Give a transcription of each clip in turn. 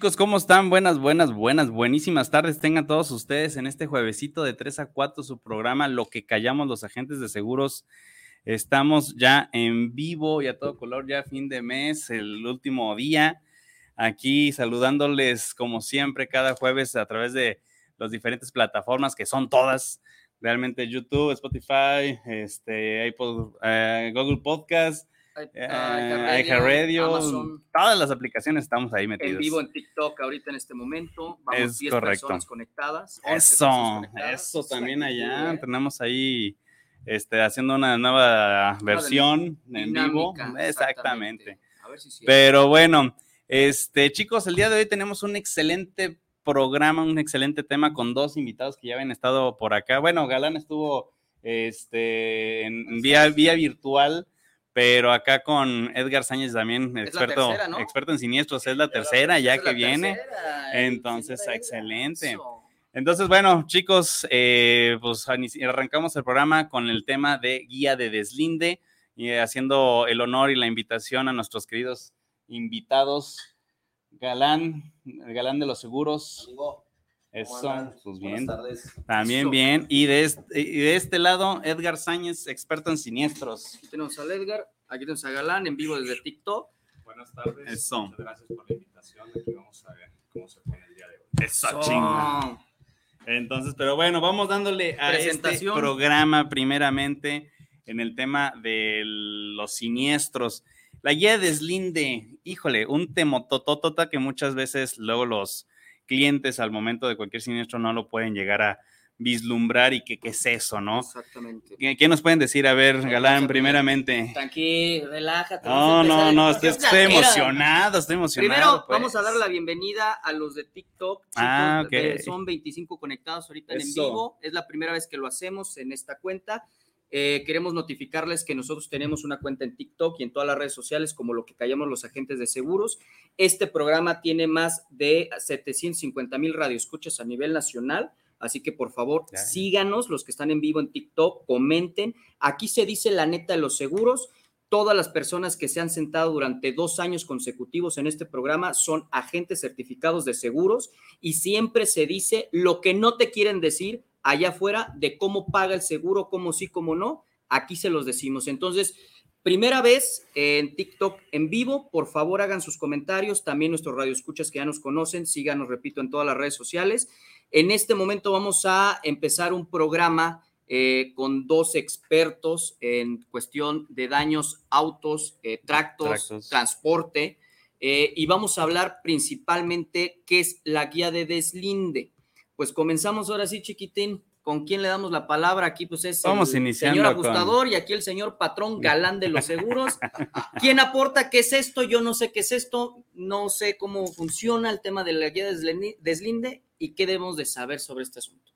Chicos, ¿cómo están? Buenas, buenas, buenas, buenísimas tardes. Tengan todos ustedes en este juevesito de 3 a 4 su programa Lo que callamos los agentes de seguros. Estamos ya en vivo y a todo color, ya fin de mes, el último día. Aquí saludándoles como siempre cada jueves a través de las diferentes plataformas que son todas, realmente YouTube, Spotify, este, eh, Google Podcast, eh, Radio, todas las aplicaciones estamos ahí metidos. En vivo en TikTok ahorita en este momento. Vamos es 10 correcto. personas conectadas. Eso, eso también allá. Tenemos ahí este, haciendo una nueva versión en vivo. Exactamente. Pero bueno, este, chicos, el día de hoy tenemos un excelente programa, un excelente tema con dos invitados que ya habían estado por acá. Bueno, Galán estuvo este, en vía, vía virtual pero acá con Edgar Sánchez también, experto, experto en siniestros, es la tercera ya que viene. Entonces, excelente. Entonces, bueno, chicos, eh, pues arrancamos el programa con el tema de guía de deslinde y haciendo el honor y la invitación a nuestros queridos invitados. Galán, el galán de los seguros. Eso, pues bien. También bien. Y de, este, de este lado, Edgar Sáñez, experto en siniestros. Aquí tenemos a Edgar, aquí tenemos a Galán en vivo desde TikTok. Buenas tardes. Eso. Muchas gracias por la invitación. Aquí vamos a ver cómo se pone el día de hoy. Eso, chinga. Entonces, pero bueno, vamos dándole a este programa primeramente en el tema de los siniestros. La guía de deslinde, híjole, un temotototota que muchas veces luego los clientes al momento de cualquier siniestro no lo pueden llegar a vislumbrar y qué es eso, ¿no? Exactamente. ¿Qué, nos pueden decir? A ver, Galán, primeramente. Tranquilo, relájate. No, no, no, estoy, emocionado, estoy emocionado. Primero, pues. vamos a dar la bienvenida a los de TikTok. ah, ok. son 25 conectados ahorita en vivo. Es la primera vez que lo hacemos en esta cuenta. Eh, queremos notificarles que nosotros tenemos una cuenta en TikTok y en todas las redes sociales como lo que callamos los agentes de seguros. Este programa tiene más de 750 mil radioescuchas a nivel nacional. Así que por favor, síganos los que están en vivo en TikTok, comenten. Aquí se dice la neta de los seguros. Todas las personas que se han sentado durante dos años consecutivos en este programa son agentes certificados de seguros y siempre se dice lo que no te quieren decir allá afuera de cómo paga el seguro, cómo sí, cómo no. Aquí se los decimos. Entonces, primera vez en TikTok en vivo, por favor hagan sus comentarios. También nuestros radioescuchas que ya nos conocen, síganos, repito, en todas las redes sociales. En este momento vamos a empezar un programa eh, con dos expertos en cuestión de daños, autos, eh, tractos, transporte. Eh, y vamos a hablar principalmente qué es la guía de deslinde pues comenzamos ahora sí, chiquitín. ¿Con quién le damos la palabra? Aquí pues es Vamos el señor ajustador y aquí el señor patrón galán de los seguros. ¿Quién aporta qué es esto? Yo no sé qué es esto, no sé cómo funciona el tema de la guía de deslinde y qué debemos de saber sobre este asunto.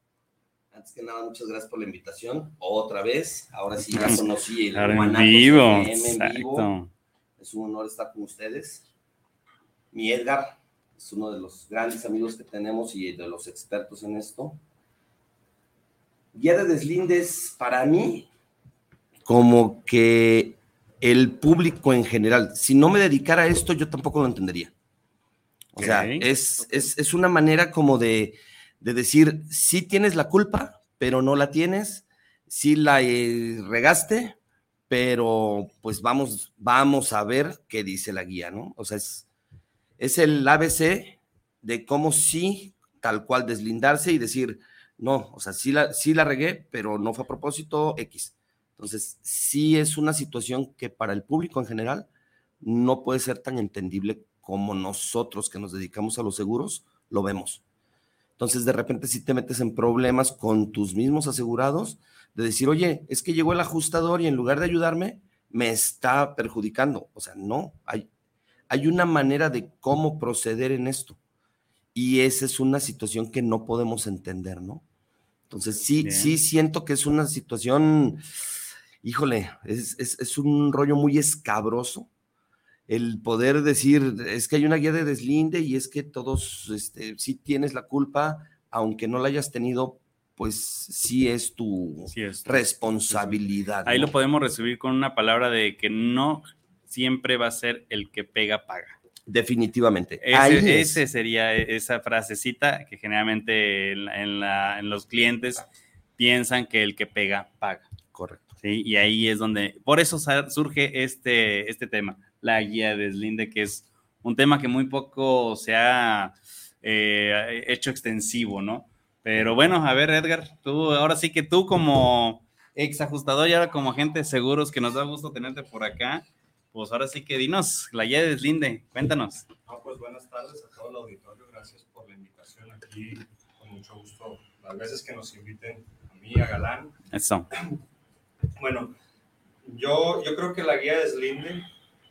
Antes que nada, muchas gracias por la invitación. Otra vez, ahora sí ya conocí el en vivo. en vivo. Es un honor estar con ustedes. Mi Edgar, es uno de los grandes amigos que tenemos y de los expertos en esto. Guía de deslindes, para mí, como que el público en general, si no me dedicara a esto, yo tampoco lo entendería. O sea, es, es, una manera como de, de decir, sí tienes la culpa, pero no la tienes, sí la eh, regaste, pero pues vamos, vamos a ver qué dice la guía, ¿no? O sea, es, es el ABC de cómo sí, tal cual, deslindarse y decir, no, o sea, sí la, sí la regué, pero no fue a propósito X. Entonces, sí es una situación que para el público en general no puede ser tan entendible como nosotros que nos dedicamos a los seguros lo vemos. Entonces, de repente, si te metes en problemas con tus mismos asegurados, de decir, oye, es que llegó el ajustador y en lugar de ayudarme, me está perjudicando. O sea, no, hay, hay una manera de cómo proceder en esto. Y esa es una situación que no podemos entender, ¿no? Entonces, sí, sí siento que es una situación, híjole, es, es, un rollo muy escabroso el poder decir, es que hay una guía de deslinde y es que todos, este, sí tienes la culpa, aunque no la hayas tenido, pues sí es tu responsabilidad. Ahí lo podemos resumir con una palabra de que no siempre va a ser el que pega, paga. Definitivamente. Ese, sería esa frasecita que generalmente en, los clientes piensan que el que pega, paga. Correcto. ¿sí? Y ahí es donde, por eso surge este, este tema, la guía de deslinde, que es un tema que muy poco se ha eh, hecho extensivo, ¿no? Pero bueno, a ver, Edgar, tú, ahora sí que tú como ex ajustador y ahora como agente de seguros, que nos da gusto tenerte por acá, pues ahora sí que dinos, la guía de deslinde, cuéntanos. pues buenas tardes a todo el auditorio, gracias por la invitación aquí, con mucho gusto, las veces que nos inviten a mí, a Galán. Eso. Bueno, yo, yo creo que la guía de deslinde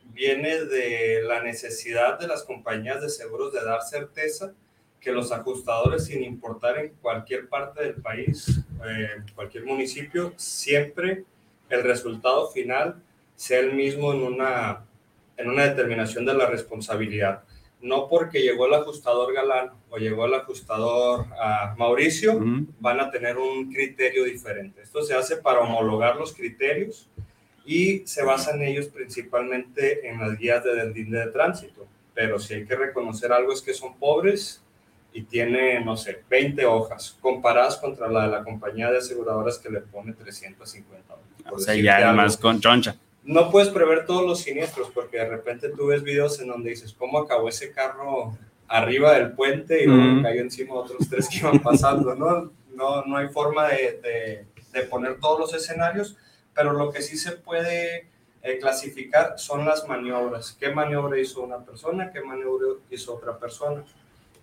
viene de la necesidad de las compañías de seguros de dar certeza que los ajustadores, sin importar en cualquier parte del país, eh, cualquier municipio, siempre el resultado final sea el mismo en una, en una determinación de la responsabilidad. No porque llegó el ajustador Galán o llegó el ajustador a Mauricio, van a tener un criterio diferente. Esto se hace para homologar los criterios y se basan ellos principalmente en las guías de deslinde de tránsito. Pero si hay que reconocer algo es que son pobres y tiene, no sé, 20 hojas, comparadas contra la de la compañía de aseguradoras que le pone 350 hojas. O sea, ya más con choncha. No puedes prever todos los siniestros porque de repente tú ves videos en donde dices, ¿cómo acabó ese carro arriba del puente y luego cayó encima otros tres que iban pasando? ¿no? No, no hay forma de, de, poner todos los escenarios, pero lo que sí se puede eh, clasificar son las maniobras. ¿Qué maniobra hizo una persona? ¿Qué maniobra hizo otra persona?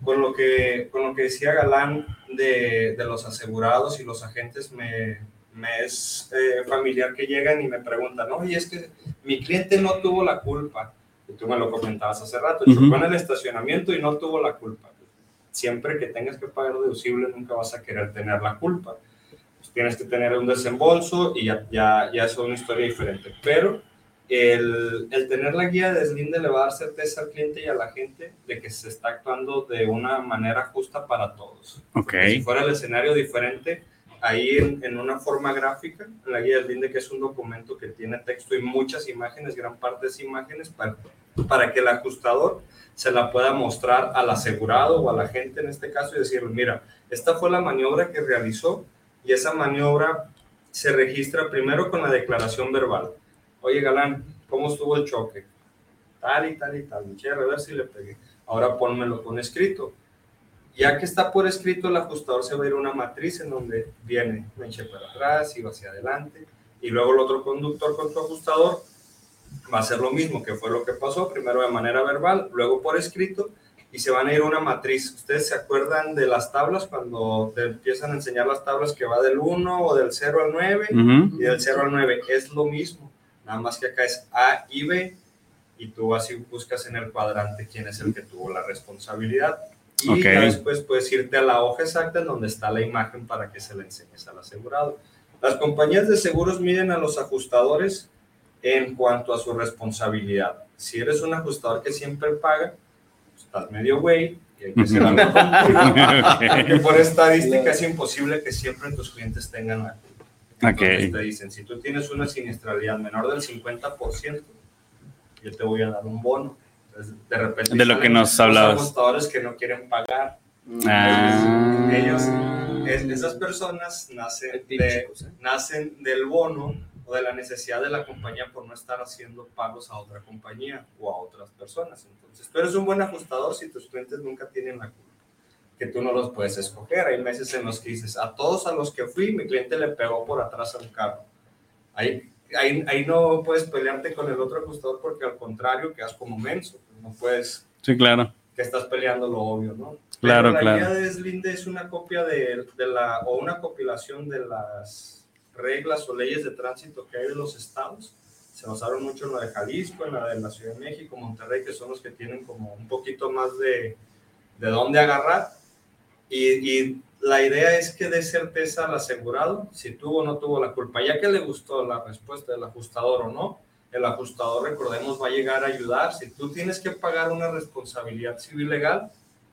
con lo que, con lo que decía Galán de, de los asegurados y los agentes, me, me es eh, familiar que llegan y me preguntan, no, y es que mi cliente no tuvo la culpa, y tú me lo comentabas hace rato, chocó en el estacionamiento y no tuvo la culpa. Siempre que tengas que pagar deducible, nunca vas a querer tener la culpa. Pues tienes que tener un desembolso y ya, ya, ya es una historia diferente. Pero el, el, tener la guía de deslinde le va a dar certeza al cliente y a la gente de que se está actuando de una manera justa para todos. Okay. Si fuera el escenario diferente, ahí en, en, una forma gráfica, en la guía de deslinde, que es un documento que tiene texto y muchas imágenes, gran parte esas imágenes, para, para que el ajustador se la pueda mostrar al asegurado o a la gente en este caso y decirle, mira, esta fue la maniobra que realizó y esa maniobra se registra primero con la declaración verbal oye Galán, ¿cómo estuvo el choque? Tal y tal y tal, me a ver si le pegué. Ahora pónmelo con escrito. Ya que está por escrito, el ajustador se va a ir a una matriz en donde viene, me eché para atrás y va hacia adelante. Y luego el otro conductor con tu ajustador va a hacer lo mismo, que fue lo que pasó, primero de manera verbal, luego por escrito, y se van a ir a una matriz. ¿Ustedes se acuerdan de las tablas cuando te empiezan a enseñar las tablas que va del 1 o del 0 al 9 y del 0 al 9? Es lo mismo Nada más que acá es A y B y tú así buscas en el cuadrante quién es el que tuvo la responsabilidad. Y después puedes irte a la hoja exacta en donde está la imagen para que se la enseñes al asegurado. Las compañías de seguros miden a los ajustadores en cuanto a su responsabilidad. Si eres un ajustador que siempre paga, pues, estás medio güey y hay que ser Porque por estadística es imposible que siempre tus clientes tengan la Okay. te dicen, si tú tienes una siniestralidad menor del 50%, yo te voy a dar un bono. De repente... De lo que nos hablabas. Los apostadores que no quieren pagar. Ah. Ellos, esas personas nacen, de, ¿eh? nacen del bono o de la necesidad de la compañía por no estar haciendo pagos a otra compañía o a otras personas. Entonces, tú eres un buen ajustador si tus clientes nunca tienen la culpa que tú no los puedes escoger. Hay meses en los que dices, a todos a los que fui, mi cliente le pegó por atrás al carro. Ahí, ahí, ahí no puedes pelearte con el otro ajustador porque al contrario quedas como menso. No puedes... Sí, claro. Que estás peleando lo obvio, ¿no? Claro, la claro. guía de Slinde es una copia de, de, la, o una compilación de las reglas o leyes de tránsito que hay de los estados. Se basaron mucho en la de Jalisco, en la de la Ciudad de México, Monterrey, que son los que tienen como un poquito más de, de dónde agarrar. Y, y la idea es que dé certeza al asegurado si tuvo o no tuvo la culpa. Ya que le gustó la respuesta del ajustador o no, el ajustador, recordemos, va a llegar a ayudar. Si tú tienes que pagar una responsabilidad civil legal,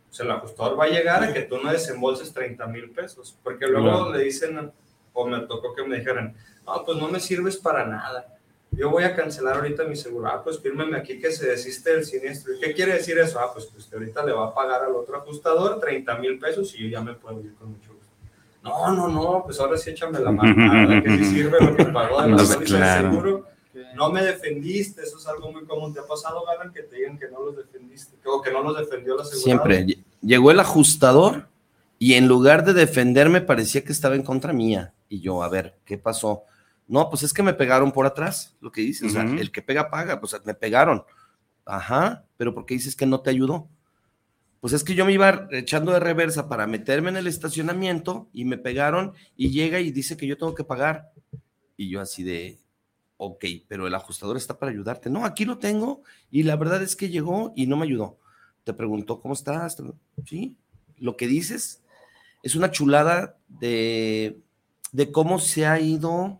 pues el ajustador va a llegar a que tú no desembolses 30 mil pesos, porque luego le dicen, o me tocó que me dijeran, no, pues no me sirves para nada. Yo voy a cancelar ahorita mi seguro. Ah, pues fírmeme aquí que se desiste del siniestro. ¿Y qué quiere decir eso? Ah, pues, que ahorita le va a pagar al otro ajustador 30 mil pesos y yo ya me puedo ir con mucho gusto. No, no, no, pues ahora sí échame la mano, que si sirve lo que pagó de la claro. seguro no me defendiste, eso es algo muy común. ¿Te ha pasado, Galan, que te digan que no los defendiste o que no los defendió la seguridad? Siempre. Llegó el ajustador y en lugar de defenderme parecía que estaba en contra mía. Y yo, a ver, ¿qué pasó? No, pues es que me pegaron por atrás, lo que dices. O sea, el que pega, paga. Pues me pegaron. Ajá, pero ¿por qué dices que no te ayudó? Pues es que yo me iba echando de reversa para meterme en el estacionamiento y me pegaron y llega y dice que yo tengo que pagar. Y yo así de, ok, pero el ajustador está para ayudarte. No, aquí lo tengo y la verdad es que llegó y no me ayudó. Te preguntó, ¿cómo estás? Sí, lo que dices es una chulada de, de cómo se ha ido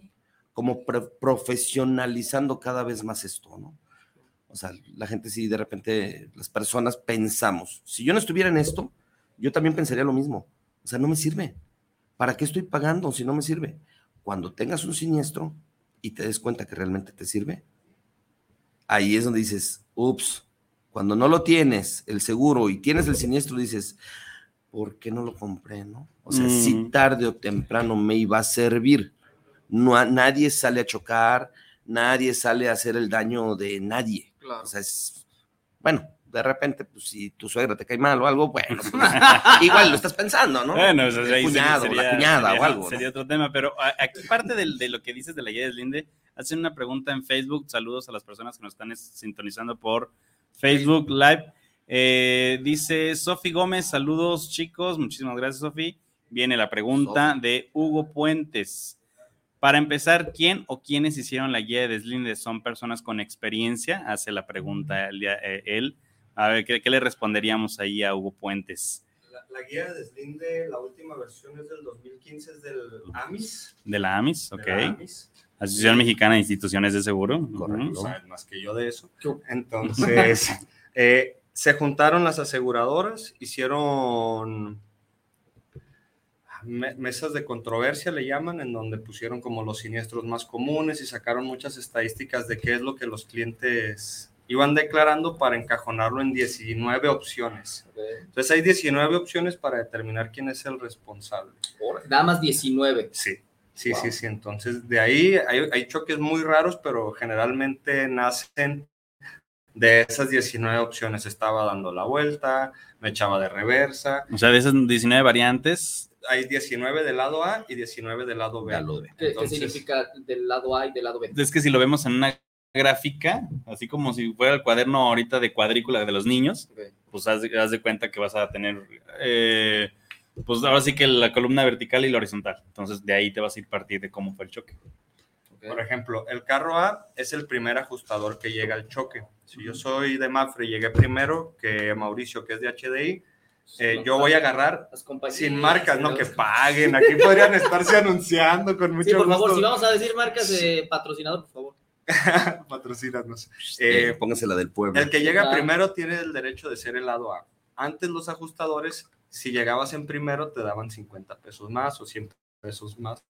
como profesionalizando cada vez más esto, ¿no? O sea, la gente sí, de repente, las personas pensamos, si yo no estuviera en esto, yo también pensaría lo mismo. O sea, no me sirve. ¿Para qué estoy pagando si no me sirve? Cuando tengas un siniestro, y te des cuenta que realmente te sirve, ahí es donde dices, ups, cuando no lo tienes, el seguro, y tienes el siniestro, dices, ¿por qué no lo compré? No? O sea, si mm. tarde o temprano me iba a servir. No, nadie sale a chocar, nadie sale a hacer el daño de nadie. O sea, es, bueno, de repente, pues si tu suegra te cae mal o algo, bueno, pues, igual lo estás pensando, ¿no? Bueno, o sea, el cuñado, sería, la cuñada o algo. Sería otro tema, pero aquí parte de, de, lo que dices de la guía de Linde, hacen una pregunta en Facebook. Saludos a las personas que nos están sintonizando por Facebook Live. Eh, dice Sofi Gómez, saludos chicos, muchísimas gracias Sofi. Viene la pregunta de Hugo Puentes. Para empezar, ¿quién o quiénes hicieron la guía de deslinde? ¿Son personas con experiencia? Hace la pregunta eh, él. A ver, ¿qué, le responderíamos ahí a Hugo Puentes? La, guía de deslinde, la última versión es del 2015, es del AMIS. De la AMIS, ok. Asociación Mexicana de Instituciones de Seguro. Correcto. más que yo de eso. Entonces, eh, se juntaron las aseguradoras, hicieron mesas de controversia, le llaman, en donde pusieron como los siniestros más comunes y sacaron muchas estadísticas de qué es lo que los clientes iban declarando para encajonarlo en 19 opciones. Entonces hay 19 opciones para determinar quién es el responsable. Nada más 19. Sí, sí, sí, sí. Entonces de ahí hay, hay, choques muy raros, pero generalmente nacen de esas 19 opciones. Estaba dando la vuelta, me echaba de reversa. O sea, de esas 19 variantes. Hay 19 del lado A y 19 del lado B. ¿Qué, ¿Qué significa del lado A y del lado B? Es que si lo vemos en una gráfica, así como si fuera el cuaderno ahorita de cuadrícula de los niños, pues haz, de cuenta que vas a tener, eh, pues ahora sí que la columna vertical y la horizontal. Entonces de ahí te vas a ir partir de cómo fue el choque. Por ejemplo, el carro A es el primer ajustador que llega al choque. Si yo soy de Mafre y llegué primero que Mauricio, que es de HDI, eh, yo voy a agarrar sin marcas, no que paguen. Aquí podrían estarse anunciando con mucho sí, por favor, si vamos a decir marcas de patrocinador, por favor. Patrocínanos. Eh, Póngase la del pueblo. El que llega primero tiene el derecho de ser el lado A. Antes los ajustadores, si llegabas en primero, te daban 50 pesos más o 100 pesos más.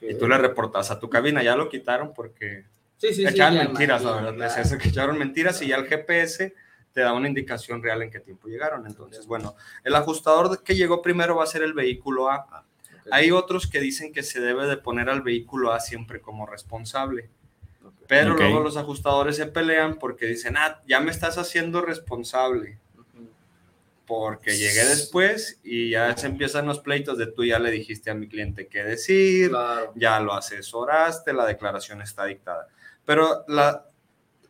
Y tú le reportas a tu cabina. Ya lo quitaron porque sí, sí, echaban mentiras, la verdad. Echaron mentiras y ya el GPS te da una indicación real en qué tiempo llegaron. Entonces, bueno, el ajustador que llegó primero va a ser el vehículo A. Ah, Hay otros que dicen que se debe de poner al vehículo A siempre como responsable. Pero luego los ajustadores se pelean porque dicen, ah, ya me estás haciendo responsable. Porque llegué después y ya se empiezan los pleitos de tú ya le dijiste a mi cliente qué decir, ya lo asesoraste, la declaración está dictada. Pero la,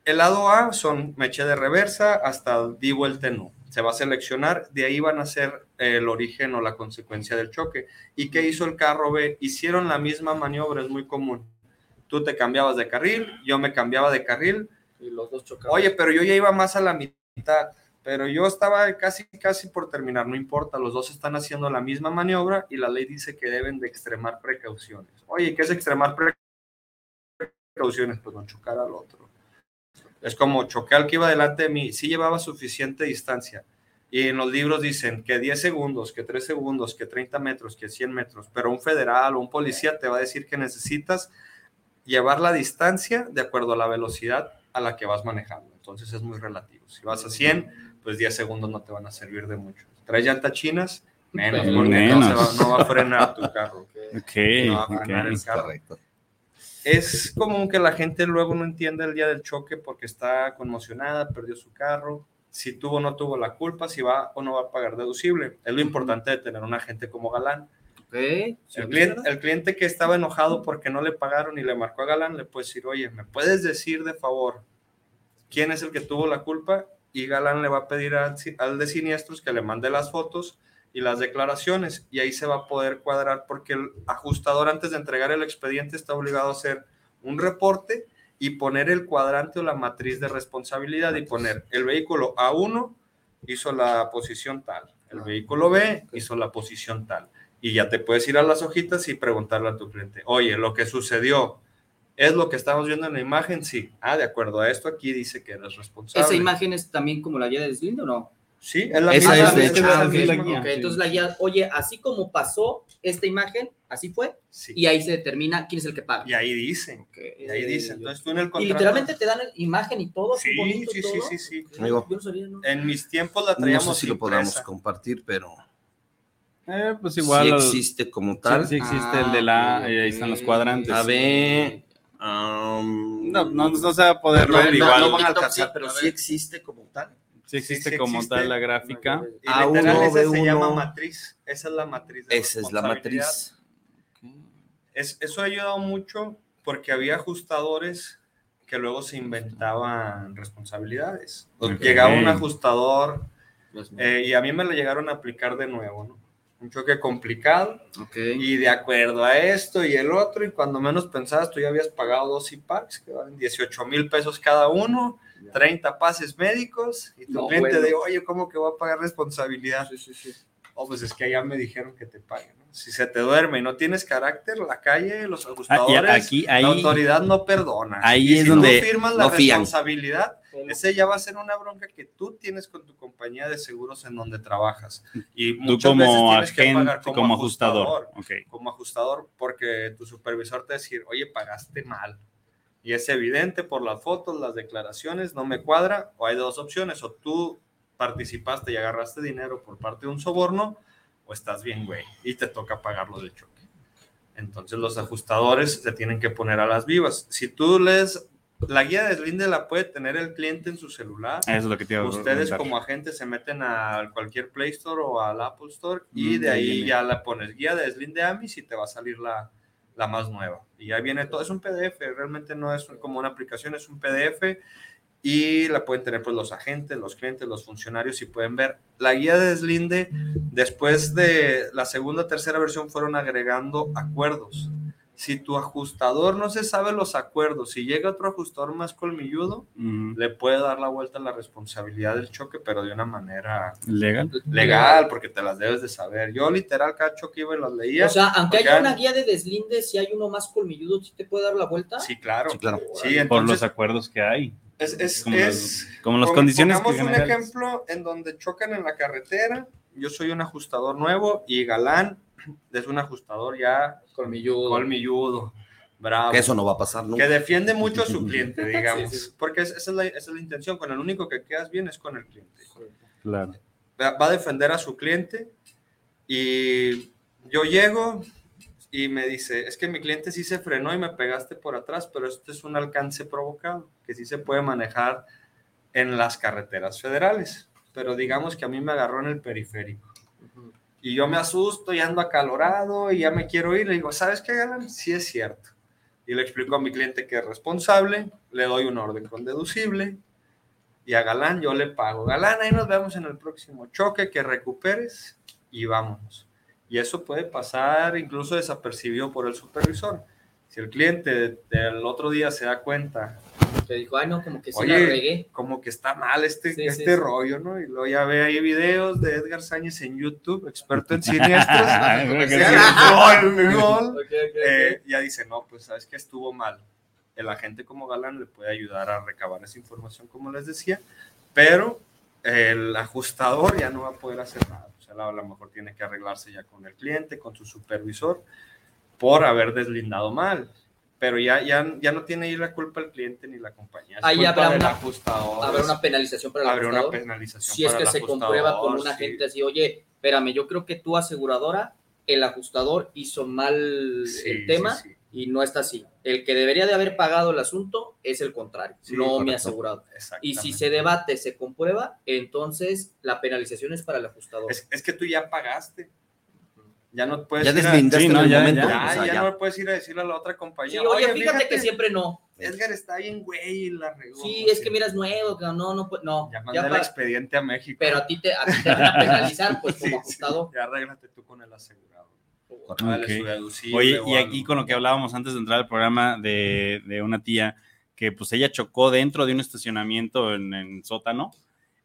el lado A son me eché de reversa hasta di vuelta en se va a seleccionar, de ahí van a ser el origen o la consecuencia del choque. ¿Y qué hizo el carro B? Hicieron la misma maniobra, es muy común. Tú te cambiabas de carril, yo me cambiaba de carril. Y los dos chocaban. Oye, pero yo ya iba más a la mitad, pero yo estaba casi, casi por terminar, no importa, los dos están haciendo la misma maniobra y la ley dice que deben de extremar precauciones. Oye, ¿qué es extremar precauciones? Pues no chocar al otro. Es como choqué al que iba delante de mí, sí llevaba suficiente distancia. Y en los libros dicen que 10 segundos, que 3 segundos, que 30 metros, que 100 metros, pero un federal o un policía te va a decir que necesitas llevar la distancia de acuerdo a la velocidad a la que vas manejando. Entonces es muy relativo. Si vas a 100, pues 10 segundos no te van a servir de mucho. Traes llantas chinas, menos, porque menos. No, va a frenar tu carro. Okay, no va a frenar el carro. Correcto es común que la gente luego no entienda el día del choque porque está conmocionada, perdió su carro, si tuvo o no tuvo la culpa, si va o no va a pagar deducible. Es lo importante de tener un agente como Galán. El, cliente, el, cliente, que estaba enojado porque no le pagaron y le marcó a Galán, le puede decir, oye, ¿me puedes decir de favor quién es el que tuvo la culpa? Y Galán le va a pedir al, al de siniestros que le mande las fotos y las declaraciones y ahí se va a poder cuadrar porque el ajustador antes de entregar el expediente está obligado a hacer un reporte y poner el cuadrante o la matriz de responsabilidad y poner el vehículo A1 hizo la posición tal, el vehículo B hizo la posición tal y ya te puedes ir a las hojitas y preguntarle a tu cliente, oye, lo que sucedió ¿Es lo que estamos viendo en la imagen? Sí. Ah, de acuerdo a esto, aquí dice que eres responsable. ¿Esa imagen es también como la guía de deslindo o no? Sí, es la Esa es de hecho la guía. Entonces la guía, oye, así como pasó esta imagen, así fue, y ahí se determina quién es el que paga. Y ahí dice, y ahí dice. Entonces tú en el contrato... Y literalmente te dan imagen y todo, sí, bonito, sí, sí, sí, sí, Amigo, En mis tiempos la traíamos No sé si lo podamos compartir, pero... Eh, pues igual. Sí existe como tal. Sí, existe el de la... Ah, ahí están los cuadrantes. A ver... Um, no, no, no, se va a poder ver igual. No van a alcanzar, pero sí existe como tal. Sí existe como tal la gráfica. Y A1, esa se llama matriz. Esa es la matriz. esa es la matriz. Es, eso ha ayudado mucho porque había ajustadores que luego se inventaban responsabilidades. Llegaba un ajustador eh, y a mí me lo llegaron a aplicar de nuevo, ¿no? Un choque complicado y de acuerdo a esto y el otro y cuando menos pensabas tú ya habías pagado dos IPACs que valen 18 mil pesos cada uno 30 pases médicos y tu cliente de, oye, ¿cómo que voy a pagar responsabilidad? Sí, sí, sí. Oh, pues es que allá me dijeron que te paguen. Si se te duerme y no tienes carácter, la calle, los ah, ajustadores, aquí, la autoridad no perdona. Ahí es si donde no firmas la responsabilidad, ese ya va a ser una bronca que tú tienes con tu compañía de seguros en donde trabajas. Y tú como agente, como, ajustador. Como ajustador, porque tu supervisor te va a decir, oye, pagaste mal y es evidente por las fotos, las declaraciones, no me cuadra, o hay dos opciones, o tú participaste y agarraste dinero por parte de un soborno, o estás bien, güey, y te toca pagarlo de choque. Entonces los ajustadores se tienen que poner a las vivas. Si tú lees, la guía de deslinde la puede tener el cliente en su celular. Eso es lo que te Ustedes como agentes se meten a cualquier Play Store o al Apple Store y mm, de ahí ya la pones guía de deslinde AMIS y te va a salir la, la más nueva. Y ahí viene todo, es un PDF, realmente no es como una aplicación, es un PDF y la pueden tener pues los agentes, los clientes, los funcionarios y pueden ver. La guía de deslinde, después de la segunda, tercera versión fueron agregando acuerdos si tu ajustador no se sabe los acuerdos, si llega otro ajustador más colmilludo, le puede dar la vuelta a la responsabilidad del choque, pero de una manera legal. Legal, porque te las debes de saber. Yo literal cada choque iba y las leía. O sea, aunque haya una guía de deslinde, si hay uno más colmilludo, ¿sí te puede dar la vuelta? Sí, claro. Sí, claro. Por los acuerdos que hay. Es, es, como, es, como las condiciones que un ejemplo en donde chocan en la carretera, yo soy un ajustador nuevo y Galán es un ajustador ya colmilludo. colmilludo. Bravo. Que eso no va a pasar nunca. Que defiende mucho a su cliente, digamos. Porque esa es, la, esa es, la, intención. Con el único que quedas bien es con el cliente. Claro. Va a defender a su cliente y yo llego y me dice, es que mi cliente sí se frenó y me pegaste por atrás, pero esto es un alcance provocado, que sí se puede manejar en las carreteras federales. Pero digamos que a mí me agarró en el periférico y yo me asusto y ando acalorado y ya me quiero ir. Le digo, ¿sabes qué, Galán? Sí es cierto. Y le explico a mi cliente que es responsable, le doy un orden con deducible y a Galán yo le pago. Galán, ahí nos vemos en el próximo choque, que recuperes y vámonos. Y eso puede pasar incluso desapercibido por el supervisor. Si el cliente del otro día se da cuenta. Que dijo, ay, no, como que se la regué. Como que está mal este, este rollo, ¿no? Y luego ya ve ahí videos de Edgar Sáñez en YouTube, experto en siniestros. Eh, ya dice, no, pues sabes que estuvo mal el agente como Galán le puede ayudar a recabar esa información, como les decía, pero el ajustador ya no va a poder hacer nada. O sea, a lo mejor tiene que arreglarse ya con el cliente, con su supervisor, por haber deslindado mal. Pero ya, ya, ya no tiene ahí la culpa el cliente ni la compañía. Ahí habrá una, ajustador, habrá una penalización para el habrá una penalización Si es que se comprueba con un agente así, oye, espérame, yo creo que tu aseguradora, el ajustador hizo mal el tema y no está así. El que debería de haber pagado el asunto es el contrario, no me ha asegurado. Y si se debate, se comprueba, entonces la penalización es para el ajustador. Es, que tú ya pagaste. Ya no puedes ya ir a, no, ya, ya, no puedes ir a decirle a la otra compañía. oye, fíjate, que siempre no. Edgar está bien, güey, la regó. Sí, es que mira, es nuevo, no, no, no. Ya mandé el expediente a México. Pero a ti te, a ti te van a penalizar, pues, como ajustador. ya arréglate tú con el asegurado. Oye, y aquí con lo que hablábamos antes de entrar al programa de, de, una tía que pues ella chocó dentro de un estacionamiento en, en, sótano,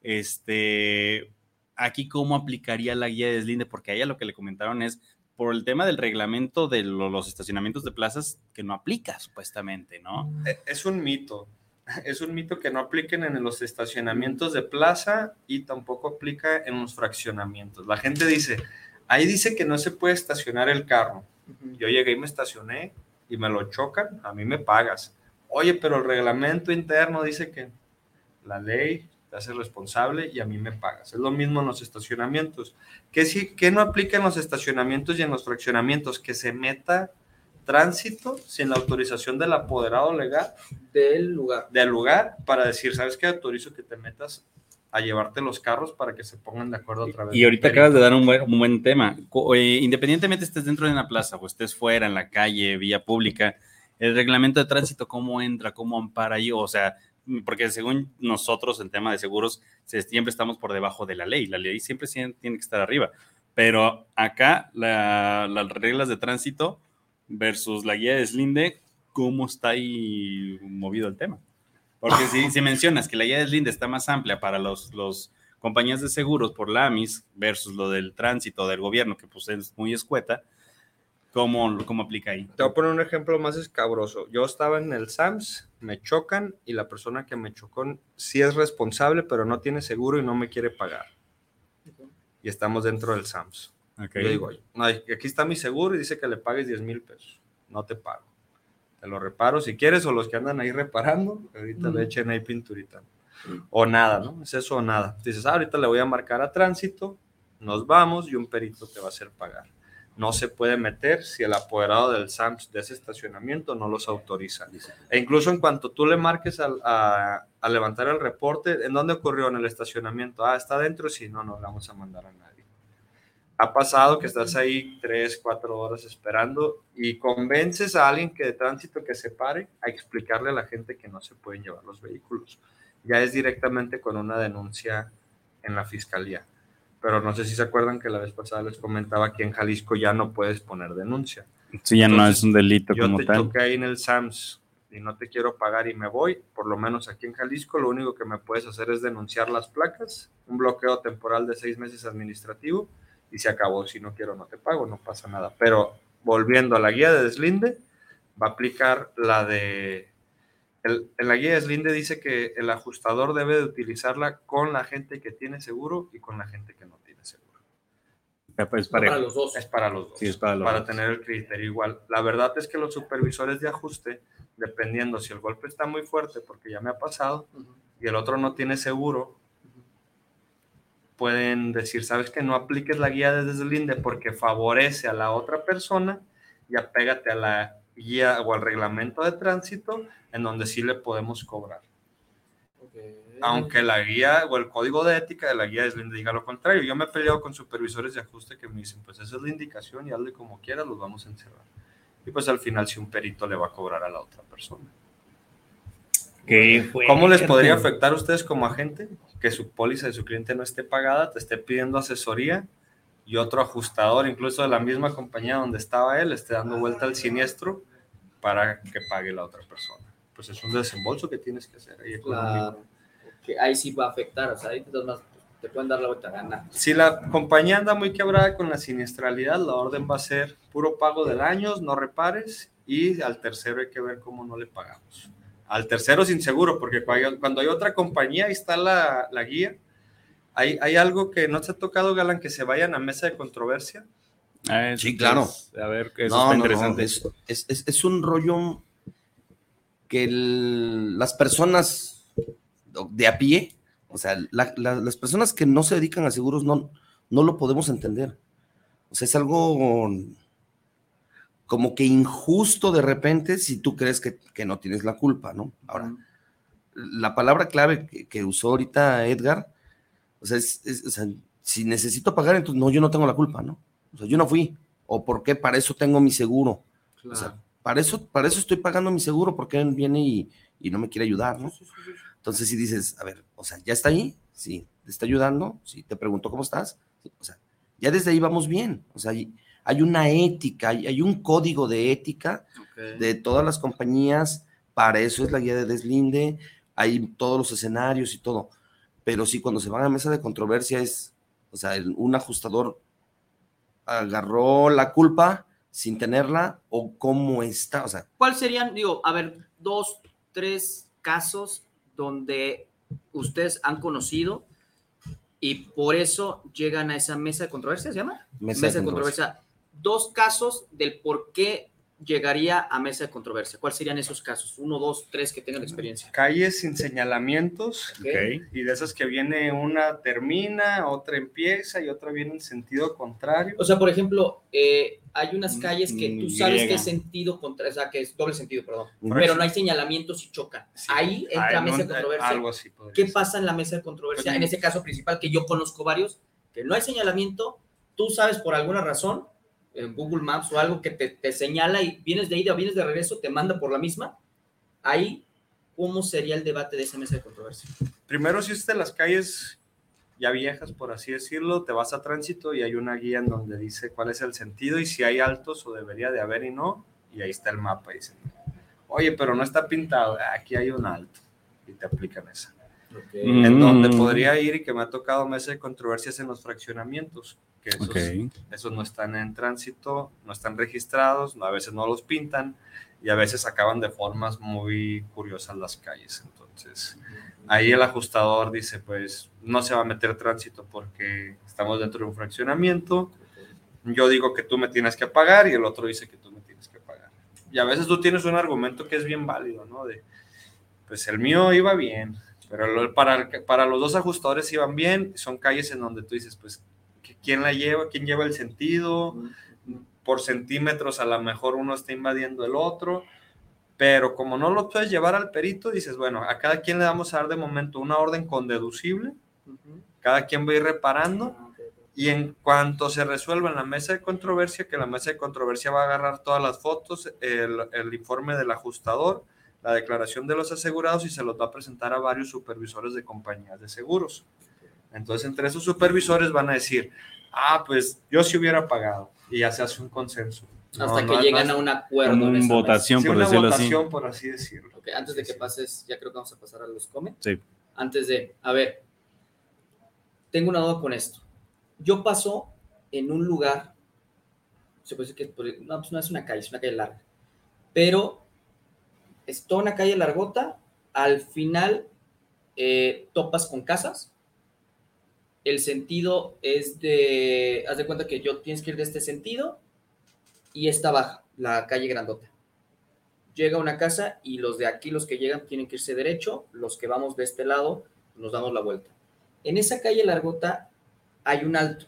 este, aquí cómo aplicaría la guía de deslinde, porque a ella lo que le comentaron es por el tema del reglamento de los estacionamientos de plazas que no aplica supuestamente, ¿no? E, es un mito. Es un mito que no apliquen en los estacionamientos de plaza y tampoco aplica en los fraccionamientos. La gente dice, Ahí dice que no se puede estacionar el carro. Yo llegué y me estacioné y me lo chocan, a mí me pagas. Oye, pero el reglamento interno dice que la ley te hace responsable y a mí me pagas. Es lo mismo en los estacionamientos. ¿Qué, si, qué no aplica en los estacionamientos y en los fraccionamientos? Que se meta tránsito sin la autorización del apoderado legal del lugar. Del lugar para decir, ¿sabes qué? Autorizo que te metas a llevarte los carros para que se pongan de acuerdo otra vez. Y ahorita acabas de dar un buen, un buen tema. Independientemente estés dentro de una plaza o estés fuera, en la calle, vía pública, el reglamento de tránsito, ¿cómo entra? ¿Cómo ampara ahí? O sea, porque según nosotros, en tema de seguros, siempre estamos por debajo de la ley. La ley siempre tiene que estar arriba. Pero acá, las reglas de tránsito versus la guía de Slinde, ¿cómo está ahí movido el tema? Porque si, si, mencionas que la guía de Slinde está más amplia para los, los compañías de seguros por la AMIS versus lo del tránsito del gobierno, que pues es muy escueta, ¿cómo, cómo aplica ahí? Te voy a poner un ejemplo más escabroso. Yo estaba en el SAMS, me chocan y la persona que me chocó sí es responsable, pero no tiene seguro y no me quiere pagar. Y estamos dentro del SAMS. Yo digo, aquí está mi seguro y dice que le pagues 10 mil pesos. No te pago te lo reparo si quieres, o los que andan ahí reparando, ahorita le echen ahí pinturita. O nada, ¿no? Es eso o nada. Dices, ah, ahorita le voy a marcar a tránsito, nos vamos y un perito te va a hacer pagar. No se puede meter si el apoderado del SAMS de ese estacionamiento no los autoriza. E incluso en cuanto tú le marques a, a, levantar el reporte, ¿en dónde ocurrió? En el estacionamiento. Ah, está adentro, sí, no, no le vamos a mandar a nadie ha pasado que estás ahí tres, cuatro horas esperando y convences a alguien que de tránsito que se pare a explicarle a la gente que no se pueden llevar los vehículos. Ya es directamente con una denuncia en la fiscalía. Pero no sé si se acuerdan que la vez pasada les comentaba que en Jalisco ya no puedes poner denuncia. Sí, ya no es un delito yo como te tal. Yo ahí en el SAMS y no te quiero pagar y me voy, por lo menos aquí en Jalisco, lo único que me puedes hacer es denunciar las placas, un bloqueo temporal de seis meses administrativo y se acabó. Si no quiero, no te pago, no pasa nada. Pero volviendo a la guía de deslinde, va a aplicar la de. El, en la guía de deslinde dice que el ajustador debe de utilizarla con la gente que tiene seguro y con la gente que no tiene seguro. Es para, los dos. Es para los dos. es para, para tener el criterio igual. La verdad es que los supervisores de ajuste, dependiendo si el golpe está muy fuerte, porque ya me ha pasado, y el otro no tiene seguro, pueden decir, sabes que no apliques la guía de deslinde porque favorece a la otra persona y apégate a la guía o al reglamento de tránsito en donde sí le podemos cobrar. Aunque la guía o el código de ética de la guía de deslinde diga lo contrario. Yo me he peleado con supervisores de ajuste que me dicen, pues esa es la indicación y hazle como quiera, los vamos a encerrar. Y pues al final si un perito le va a cobrar a la otra persona. ¿Cómo les podría afectar a ustedes como agente que su póliza de su cliente no esté pagada, te esté pidiendo asesoría y otro ajustador, incluso de la misma compañía donde estaba él, esté dando vuelta al siniestro para que pague la otra persona? Pues es un desembolso que tienes que hacer ahí. Que ahí sí va a afectar, o sea, ahí te, pueden dar la vuelta a ganar. Si la compañía anda muy quebrada con la siniestralidad, la orden va a ser puro pago de daños, no repares, y al tercero hay que ver cómo no le pagamos al tercero sin seguro, porque cuando hay otra compañía, ahí está la, la guía. ¿Hay, ¿Hay, algo que no se ha tocado, Galán, que se vayan a mesa de controversia? Ah, sí, claro. a ver, que eso interesante. es, es, es, un rollo que las personas de a pie, o sea, las personas que no se dedican a seguros no, no lo podemos entender. O sea, es algo como que injusto de repente si tú crees que, no tienes la culpa, ¿no? Ahora, la palabra clave que, usó ahorita Edgar, o sea, es, si necesito pagar, entonces no, yo no tengo la culpa, ¿no? O sea, yo no fui. ¿O por qué? Para eso tengo mi seguro. O sea, para eso, para eso estoy pagando mi seguro, porque él viene y, no me quiere ayudar, ¿no? Entonces, si dices, a ver, o sea, ¿ya está ahí? Sí, ¿te está ayudando? Sí, te pregunto cómo estás. o sea, ya desde ahí vamos bien. O sea, hay una ética, hay, un código de ética de todas las compañías, para eso es la guía de deslinde, hay todos los escenarios y todo. Pero sí, cuando se van a mesa de controversia es, o sea, un ajustador agarró la culpa sin tenerla o cómo está, o sea. ¿Cuáles serían, digo, a ver, dos, tres casos donde ustedes han conocido y por eso llegan a esa mesa de controversia, ¿se llama? Mesa, de controversia dos casos del por qué llegaría a mesa de controversia? ¿Cuáles serían esos casos? Uno, dos, tres que tengan experiencia. Calles sin señalamientos. Y de esas que viene una termina, otra empieza y otra viene en sentido contrario. O sea, por ejemplo, eh, hay unas mm, calles que tú sabes que es sentido contrario, o sea, que es doble sentido, perdón, pero no hay señalamientos y chocan. Ahí entra mesa de controversia. Algo así ¿Qué pasa en la mesa de controversia? Pues en ese caso principal, que yo conozco varios, que no hay señalamiento, tú sabes por alguna razón Google Maps o algo que te, señala y vienes de ida o vienes de regreso, te manda por la misma, ahí, ¿cómo sería el debate de esa mesa de controversia? Primero, si es de las calles ya viejas, por así decirlo, te vas a tránsito y hay una guía en donde dice cuál es el sentido y si hay altos o debería de haber y no, y ahí está el mapa. Y dicen, oye, pero no está pintado, aquí hay un alto, y te aplican esa. En donde mm. podría ir y que me ha tocado mesa de controversias en los fraccionamientos esos, no están en tránsito, no están registrados, a veces no los pintan y a veces acaban de formas muy curiosas las calles. Entonces, ahí el ajustador dice, pues no se va a meter tránsito porque estamos dentro de un fraccionamiento. Yo digo que tú me tienes que pagar y el otro dice que tú me tienes que pagar. Y a veces tú tienes un argumento que es bien válido, ¿no? De, pues el mío iba bien, pero para, para los dos ajustadores iban bien. Son calles en donde tú dices, pues quién la lleva, quién lleva el sentido, por centímetros a lo mejor uno está invadiendo el otro, pero como no lo puedes llevar al perito, dices, bueno, a cada quien le vamos a dar de momento una orden con deducible, cada quien va a ir reparando, ah, y en cuanto se resuelva en la mesa de controversia, que la mesa de controversia va a agarrar todas las fotos, el, el informe del ajustador, la declaración de los asegurados y se los va a presentar a varios supervisores de compañías de seguros. Entonces, entre esos supervisores van a decir, ah, pues yo sí hubiera pagado. Y ya se hace un consenso. Hasta que llegan a un acuerdo. Una votación, por decirlo votación, así. por así decirlo. antes de que pases, ya creo que vamos a pasar a los comments. Sí. Antes de, a ver, tengo una duda con esto. Yo paso en un lugar, se puede decir que no, pues no es una calle, es una calle larga, pero toda una calle largota, al final eh, topas con casas, el sentido es de, haz de cuenta que yo tienes que ir de este sentido y esta baja, la calle grandota. Llega una casa y los de aquí, los que llegan, tienen que irse derecho, los que vamos de este lado, nos damos la vuelta. En esa calle largota hay un alto.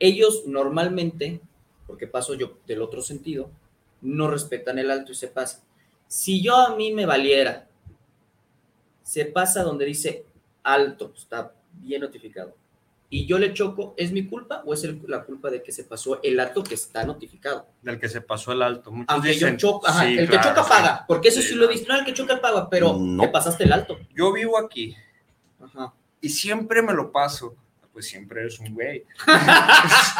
Ellos normalmente, porque paso yo del otro sentido, no respetan el alto y se pasa. Si yo a mí me valiera, se pasa donde dice alto, está bien notificado. y yo le choco, ¿es mi culpa o es la culpa de que se pasó el alto que está notificado? Del que se pasó el alto. Muchos Aunque yo choco, el que choca paga, porque eso sí, lo he no, el que choca paga, pero no. pasaste el alto. Yo vivo aquí ajá. y siempre me lo paso. Pues siempre eres un güey.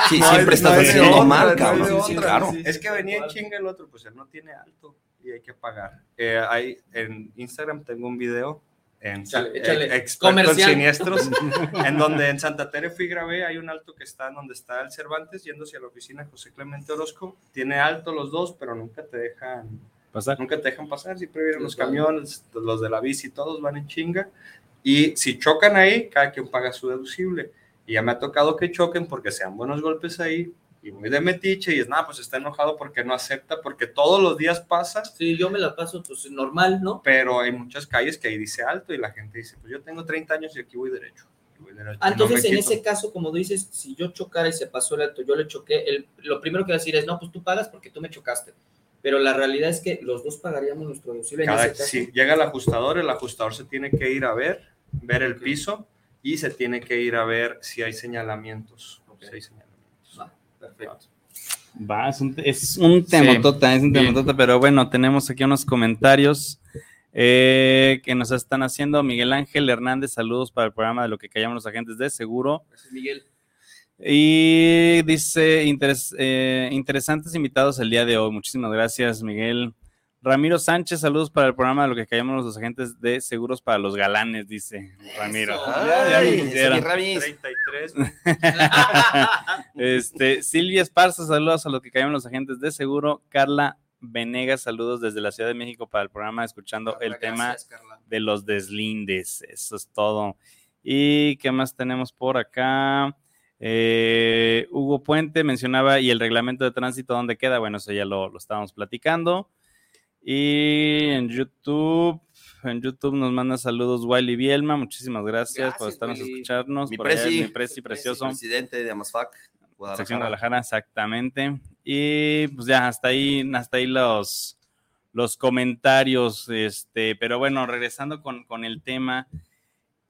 sí, siempre estás haciendo mal, cabrón. claro. Es que venía en chinga el otro, pues él no tiene alto y hay que pagar. Eh, hay, en Instagram tengo un video en expertos siniestros, en donde en Santa Tere fui grabé, hay un alto que está en donde está el Cervantes, yendo hacia la oficina José Clemente Orozco, tiene alto los dos, pero nunca te dejan pasar, nunca te dejan pasar, siempre vienen los camiones, los de la bici, todos van en chinga, y si chocan ahí, cada quien paga su deducible, y ya me ha tocado que choquen porque sean buenos golpes ahí, y muy de metiche y es nada, pues está enojado porque no acepta, porque todos los días pasa. Sí, yo me la paso pues normal, ¿no? Pero hay muchas calles que ahí dice alto y la gente dice, pues yo tengo 30 años y aquí voy derecho. Ah, entonces, en ese caso, como dices, si yo chocara y se pasó el alto, yo le choqué, el, lo primero que voy a decir es, no, pues tú pagas porque tú me chocaste. Pero la realidad es que los dos pagaríamos nuestro deducible. en ese caso. Si llega el ajustador, el ajustador se tiene que ir a ver, ver el piso y se tiene que ir a ver si hay señalamientos. Si hay señalamientos. Perfecto. Va, es un, es un temotota, es un temotota, pero bueno, tenemos aquí unos comentarios eh, que nos están haciendo. Miguel Ángel Hernández, saludos para el programa de lo que callamos los agentes de seguro. Gracias, Miguel. Y dice, eh, interesantes invitados el día de hoy. Muchísimas gracias, Miguel. Ramiro Sánchez, saludos para el programa de lo que callamos los agentes de seguros para los galanes, dice Ramiro. Ay, ya, 33. este, Silvia Esparza, saludos a lo que callamos los agentes de seguro. Carla Venegas, saludos desde la Ciudad de México para el programa, escuchando el tema de los deslindes. Eso es todo. ¿Y qué más tenemos por acá? Eh, Hugo Puente mencionaba, ¿y el reglamento de tránsito dónde queda? Bueno, eso ya lo, lo estábamos platicando. Y en YouTube, en YouTube nos manda saludos Wiley Bielma. Muchísimas gracias, por estarnos a escucharnos. Mi, por presi, mi presi precioso. Presidente de Amasfac. Guadalajara. Sección Guadalajara, exactamente. Y pues ya, hasta ahí, hasta ahí los, los comentarios. Este, pero bueno, regresando con, con el tema.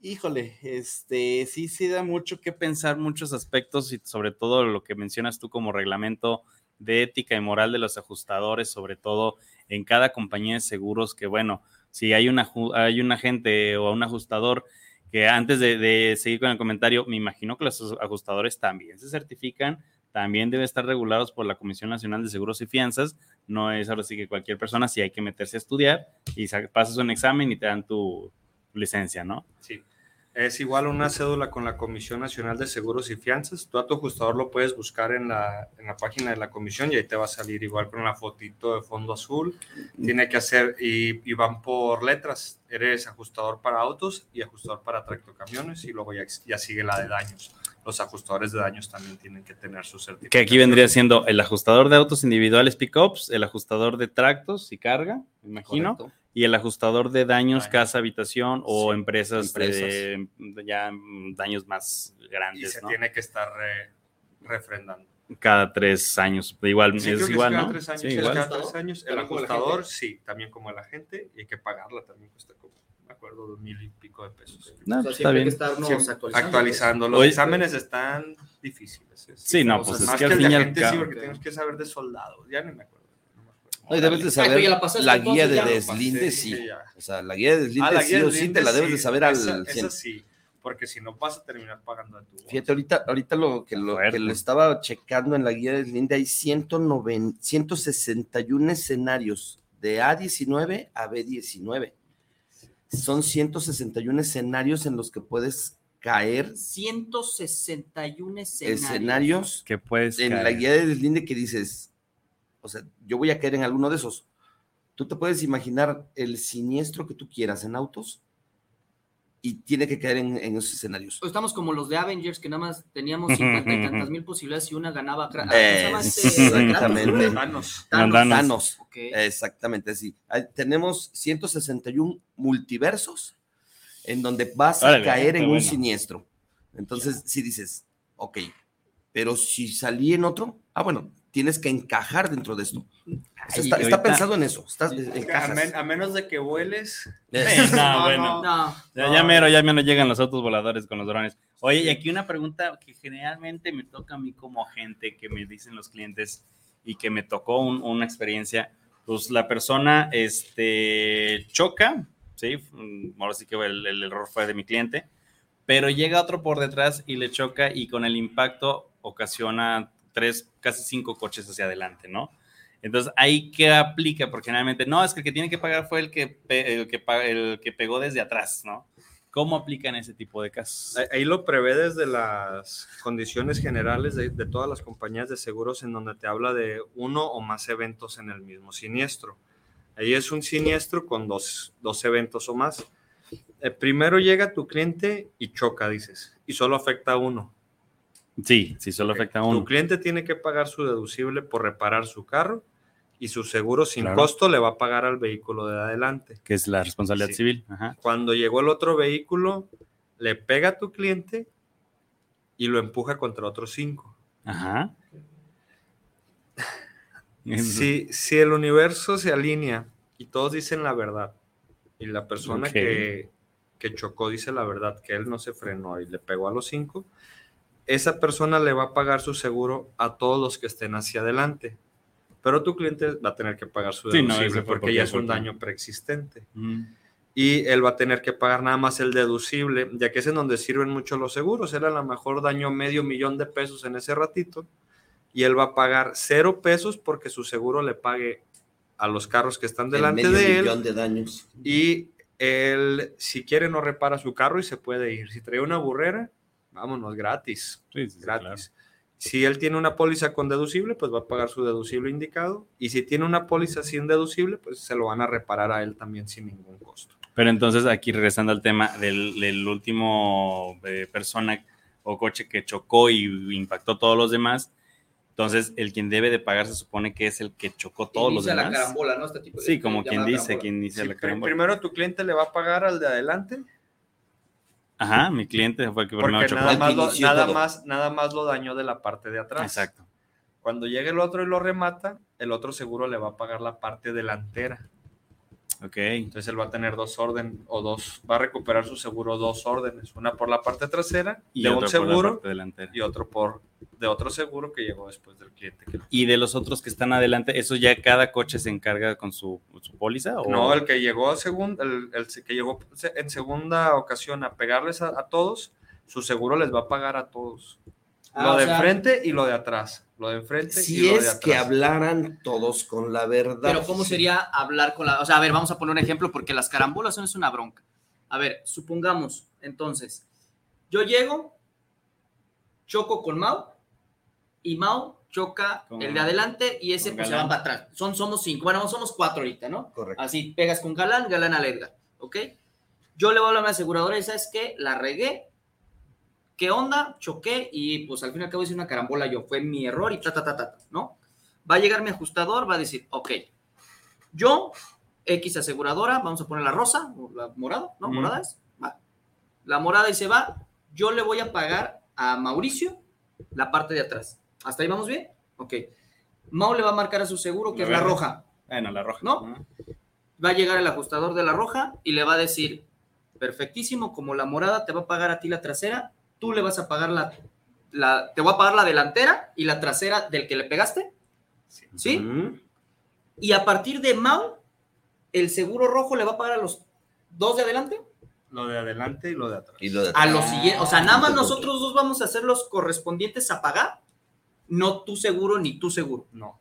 Híjole, este sí, sí da mucho que pensar, muchos aspectos y sobre todo lo que mencionas tú como reglamento de ética y moral de los ajustadores, sobre todo en cada compañía de seguros, que bueno, si hay, hay un agente o un ajustador que antes de, seguir con el comentario, me imagino que los ajustadores también se certifican, también deben estar regulados por la Comisión Nacional de Seguros y Fianzas, no es ahora sí que cualquier persona, si hay que meterse a estudiar y pasas un examen y te dan tu licencia, ¿no? Sí es igual una cédula con la Comisión Nacional de Seguros y Fianzas. Tú a tu ajustador lo puedes buscar en la, en la página de la comisión y ahí te va a salir igual con la fotito de fondo azul. Tiene que hacer y, y van por letras. Eres ajustador para autos y ajustador para tractocamiones y luego ya, ya sigue la de daños los ajustadores de daños también tienen que tener su certificación. Que aquí vendría siendo el ajustador de autos individuales pickups, el ajustador de tractos y carga, me imagino, y el ajustador de daños, casa, habitación o empresas, De, ya daños más grandes. Y se tiene que estar refrendando. Cada tres años, igual es igual, cada ¿no? Tres años, Cada tres años. El ajustador, sí, también como el agente, y hay que pagarla también cuesta como, me acuerdo, dos mil y pico de pesos. No, está bien. actualizando. Los exámenes están difíciles. Sí, no, pues es que, al final. Sí, porque tenemos que saber de soldados, ya no me acuerdo. No, debes de saber la, guía de deslinde, sí. O sea, la guía de deslinde, ah, sí o sí, te la debes de saber al esa, sí, porque si no vas a terminar pagando a tu. Fíjate, ahorita, ahorita lo que lo, que lo estaba checando en la guía de deslinde, hay 190, 161 escenarios de A19 a B19. Son 161 escenarios en los que puedes caer. 161 escenarios. Escenarios que puedes en la guía de deslinde que dices, o sea, yo voy a caer en alguno de esos. Tú te puedes imaginar el siniestro que tú quieras en autos y tiene que caer en, esos escenarios. Estamos como los de Avengers, que nada más teníamos cincuenta y tantas mil posibilidades y una ganaba. exactamente. Thanos. Thanos. Exactamente, sí. tenemos 161 multiversos en donde vas a caer en un siniestro. Entonces, si dices, ok, pero si salí en otro, ah, bueno, tienes que encajar dentro de esto. está, pensado en eso. a, menos de que vueles. no, bueno. No, ya, ya, mero, ya menos llegan los autos voladores con los drones. Oye, y aquí una pregunta que generalmente me toca a mí como agente, que me dicen los clientes y que me tocó una experiencia. Pues la persona este, choca, ¿sí? Ahora sí que el, el error fue de mi cliente, pero llega otro por detrás y le choca y con el impacto ocasiona tres, casi cinco coches hacia adelante, ¿no? Entonces, ahí qué aplica, porque generalmente, no, es que el que tiene que pagar fue el que, el que, el que pegó desde atrás, ¿no? ¿Cómo aplican ese tipo de casos? Ahí lo prevé desde las condiciones generales de, todas las compañías de seguros en donde te habla de uno o más eventos en el mismo siniestro. Ahí es un siniestro con dos, dos eventos o más. Eh, primero llega tu cliente y choca, dices, y solo afecta a uno. Sí, sí, solo afecta a uno. Tu cliente tiene que pagar su deducible por reparar su carro y su seguro sin costo le va a pagar al vehículo de adelante. Que es la responsabilidad civil. Cuando llegó el otro vehículo, le pega a tu cliente y lo empuja contra otros cinco. Ajá. Si, si el universo se alinea y todos dicen la verdad y la persona que, que chocó dice la verdad, que él no se frenó y le pegó a los cinco, esa persona le va a pagar su seguro a todos los que estén hacia adelante. Pero tu cliente va a tener que pagar su deducible porque ya es un daño preexistente. Y él va a tener que pagar nada más el deducible, ya que es en donde sirven mucho los seguros. Era a lo mejor daño medio millón de pesos en ese ratito. Y él va a pagar cero pesos porque su seguro le pague a los carros que están delante de él. Millón de daños. Y él, si quiere, no repara su carro y se puede ir. Si trae una burrera, vámonos, gratis. gratis. Si él tiene una póliza con deducible, pues va a pagar su deducible indicado. Y si tiene una póliza sin deducible, pues se lo van a reparar a él también sin ningún costo. Pero entonces, aquí regresando al tema del, último eh, persona o coche que chocó y impactó a todos los demás, entonces, el quien debe de pagar se supone que es el que chocó todos los demás. la carambola, ¿no? Este tipo sí, como quien dice, quien dice la carambola. Primero tu cliente le va a pagar al de adelante Ajá, mi cliente fue el que primero chocó. Nada más, lo, nada, más, nada más lo dañó de la parte de atrás. Exacto. Cuando llegue el otro y lo remata, el otro seguro le va a pagar la parte delantera. Ok. Entonces él va a tener dos órdenes o dos, va a recuperar su seguro dos órdenes, una por la parte trasera y de un seguro y otro por de otro seguro que llegó después del cliente. y de los otros que están adelante, eso ya cada coche se encarga con su, su póliza o no, el que llegó a el, el, que llegó en segunda ocasión a pegarles a, todos, su seguro les va a pagar a todos. Ah, lo de frente y lo de atrás lo de enfrente. Si es que hablaran todos con la verdad. Pero ¿cómo sería hablar con la... O sea, a ver, vamos a poner un ejemplo porque las carambolas son es una bronca. A ver, supongamos, entonces, yo llego, choco con Mau y Mau choca el de adelante y ese pues se va para atrás. Son, somos cinco, bueno, somos cuatro ahorita, ¿no? Correcto. Así pegas con Galán, Galán a Edgar, ¿ok? Yo le voy a hablar a mi aseguradora y sabes que la regué, ¿qué onda? Choqué y pues al fin y al cabo hice una carambola yo, fue mi error y ta, ta, ta, ta, ¿no? Va a llegar mi ajustador, va a decir, ok, yo, X aseguradora, vamos a poner la rosa, la morada, ¿no? Morada es, va. La morada y se va, yo le voy a pagar a Mauricio la parte de atrás. ¿Hasta ahí vamos bien? Ok. Mau le va a marcar a su seguro que es la roja. Bueno, la roja. ¿No? Va a llegar el ajustador de la roja y le va a decir, perfectísimo, como la morada te va a pagar a ti la trasera, tú le vas a pagar la, la, te voy a pagar la delantera y la trasera del que le pegaste. ¿Sí? Y a partir de Mau, el seguro rojo le va a pagar a los dos de adelante. Lo de adelante y lo de atrás. A los siguientes, o sea, nada más nosotros dos vamos a ser los correspondientes a pagar, no tu seguro ni tu seguro. No.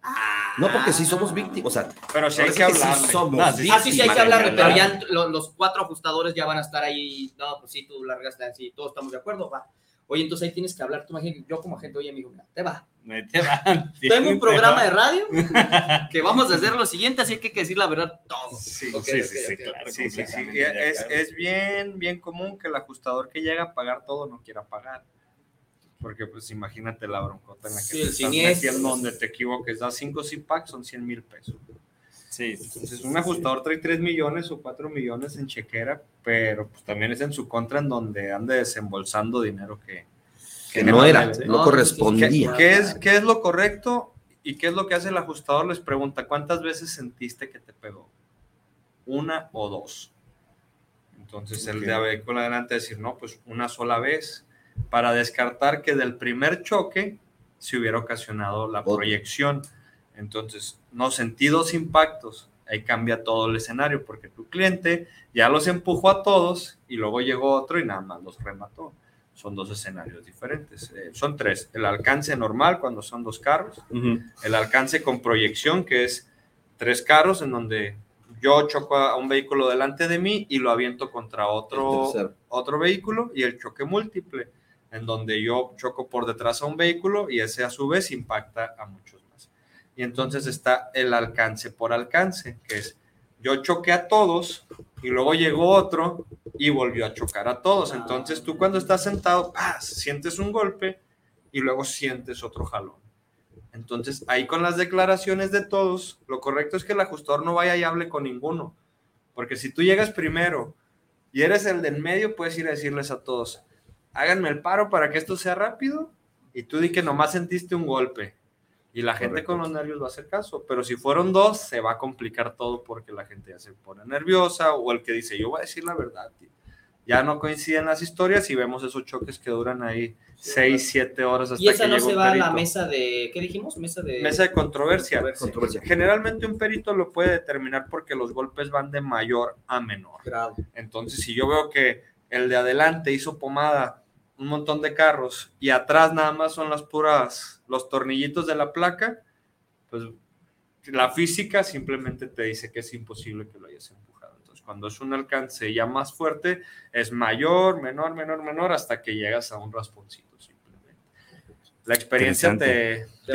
no, porque sí somos víctimas. O sea, pero sí hay que hablar. ah, sí, sí, hay que hablar, pero ya los, cuatro ajustadores ya van a estar ahí. No, pues sí, tú largaste así, todos estamos de acuerdo, va. Oye, entonces ahí tienes que hablar, tú imagínate, yo como agente, oye, amigo, mira, te va. Te va. Tengo un programa de radio que vamos a hacer lo siguiente, así que hay que decir la verdad todo. Sí, sí, sí, claro. Sí, sí, sí. Es, es bien, bien común que el ajustador que llega a pagar todo no quiera pagar porque pues imagínate la broncota en la que sí, te estás metiendo donde te equivoques, da 5 packs son 100 mil pesos. Sí, entonces un ajustador trae 3 millones o 4 millones en chequera, pero pues también es en su contra en donde ande desembolsando dinero que, que no, era, no correspondía. ¿Qué, es, ¿Qué es lo correcto? ¿Y qué es lo que hace el ajustador? Les pregunta, ¿cuántas veces sentiste que te pegó? ¿Una o dos? Entonces el de vehículo adelante decir, no, pues una sola vez, para descartar que del primer choque se hubiera ocasionado la proyección. Entonces, no sentí dos impactos, ahí cambia todo el escenario, porque tu cliente ya los empujó a todos y luego llegó otro y nada más los remató. Son dos escenarios diferentes. Eh, son tres. El alcance normal cuando son dos carros, el alcance con proyección, que es tres carros en donde yo choco a un vehículo delante de mí y lo aviento contra otro, otro vehículo y el choque múltiple, en donde yo choco por detrás a un vehículo y ese a su vez impacta a muchos más. Y entonces está el alcance por alcance, que es yo choqué a todos y luego llegó otro y volvió a chocar a todos. Entonces tú cuando estás sentado, sientes un golpe y luego sientes otro jalón. Entonces, ahí con las declaraciones de todos, lo correcto es que el ajustador no vaya y hable con ninguno. Porque si tú llegas primero y eres el del medio, puedes ir a decirles a todos, háganme el paro para que esto sea rápido. Y tú di que nomás sentiste un golpe. Y la gente con los nervios va a hacer caso. Pero si fueron dos, se va a complicar todo porque la gente ya se pone nerviosa o el que dice, yo voy a decir la verdad. Ya no coinciden las historias y vemos esos choques que duran ahí 6, 7 horas hasta Y esa no se va a la mesa de, ¿qué dijimos? Mesa de, mesa de controversia. Generalmente un perito lo puede determinar porque los golpes van de mayor a menor. Entonces, si yo veo que el de adelante hizo pomada un montón de carros y atrás nada más son las puras, los tornillitos de la placa, pues la física simplemente te dice que es imposible que lo hayas empujado. Entonces, cuando es un alcance ya más fuerte, es mayor, menor, menor, menor, hasta que llegas a un rasponcito la experiencia te, te,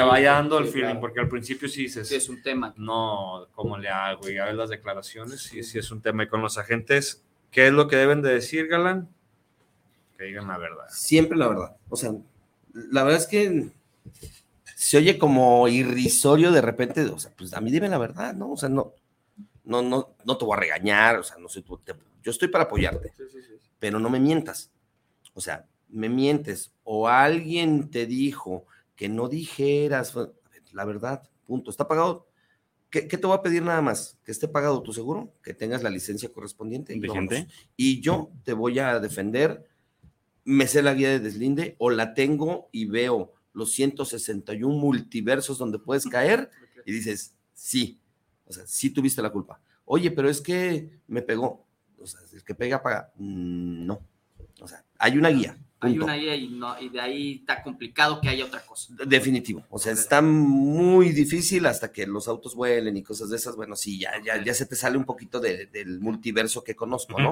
vaya dando el feeling, porque al principio sí dices, sí, es un tema. No, ¿cómo le hago? Y a ver las declaraciones, sí, sí es un tema. Y con los agentes, ¿qué es lo que deben de decir, Galán? Que digan la verdad. Siempre la verdad. O sea, la verdad es que se oye como irrisorio de repente, o sea, pues a mí dime la verdad, ¿no? O sea, no, no, no, no te voy a regañar, o sea, no sé, yo estoy para apoyarte, pero no me mientas. O sea, me mientes o alguien te dijo que no dijeras la verdad, punto, está pagado. ¿Qué, te voy a pedir nada más? Que esté pagado tu seguro, que tengas la licencia correspondiente. Y, y yo te voy a defender, me sé la guía de deslinde o la tengo y veo los 161 multiversos donde puedes caer y dices, sí, o sea, sí tuviste la culpa. Oye, pero es que me pegó. O sea, el que pega, paga. Mm, no. O sea, hay una guía. Hay una idea y, de ahí está complicado que haya otra cosa. Definitivo. O sea, está muy difícil hasta que los autos vuelen y cosas de esas. Bueno, sí, ya, ya, ya se te sale un poquito del multiverso que conozco, ¿no?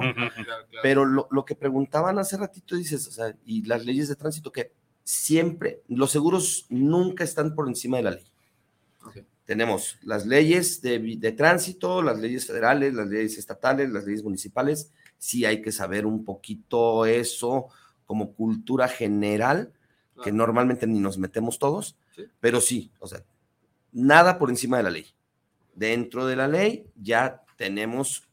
Pero lo, que preguntaban hace ratito, dices, o sea, y las leyes de tránsito, que siempre, los seguros nunca están por encima de la ley. Tenemos las leyes de, de tránsito, las leyes federales, las leyes estatales, las leyes municipales. Sí hay que saber un poquito eso como cultura general, que normalmente ni nos metemos todos, pero sí, o sea, nada por encima de la ley. Dentro de la ley ya tenemos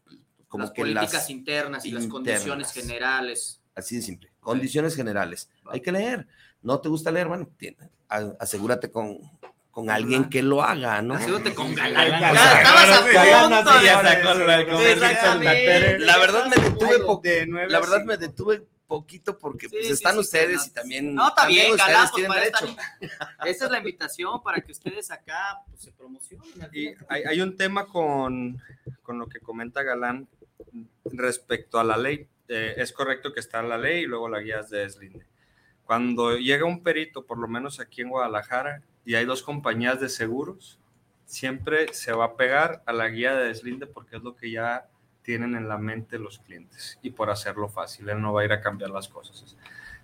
como las que políticas las internas y las condiciones generales. Así de simple. Condiciones generales. Hay que leer. ¿No te gusta leer? Bueno, asegúrate con, con alguien que lo haga, ¿no? Asegúrate con galán. Estabas a La verdad me detuve La verdad me detuve poquito porque pues, están ustedes y también. No, está bien, ustedes tienen derecho. Esa es la invitación para que ustedes acá pues, se promocionen. Y hay, un tema con, con, lo que comenta Galán respecto a la ley. Eh, es correcto que está la ley y luego la guía de deslinde. Cuando llega un perito, por lo menos aquí en Guadalajara, y hay dos compañías de seguros, siempre se va a pegar a la guía de deslinde porque es lo que ya tienen en la mente los clientes y por hacerlo fácil, él no va a ir a cambiar las cosas.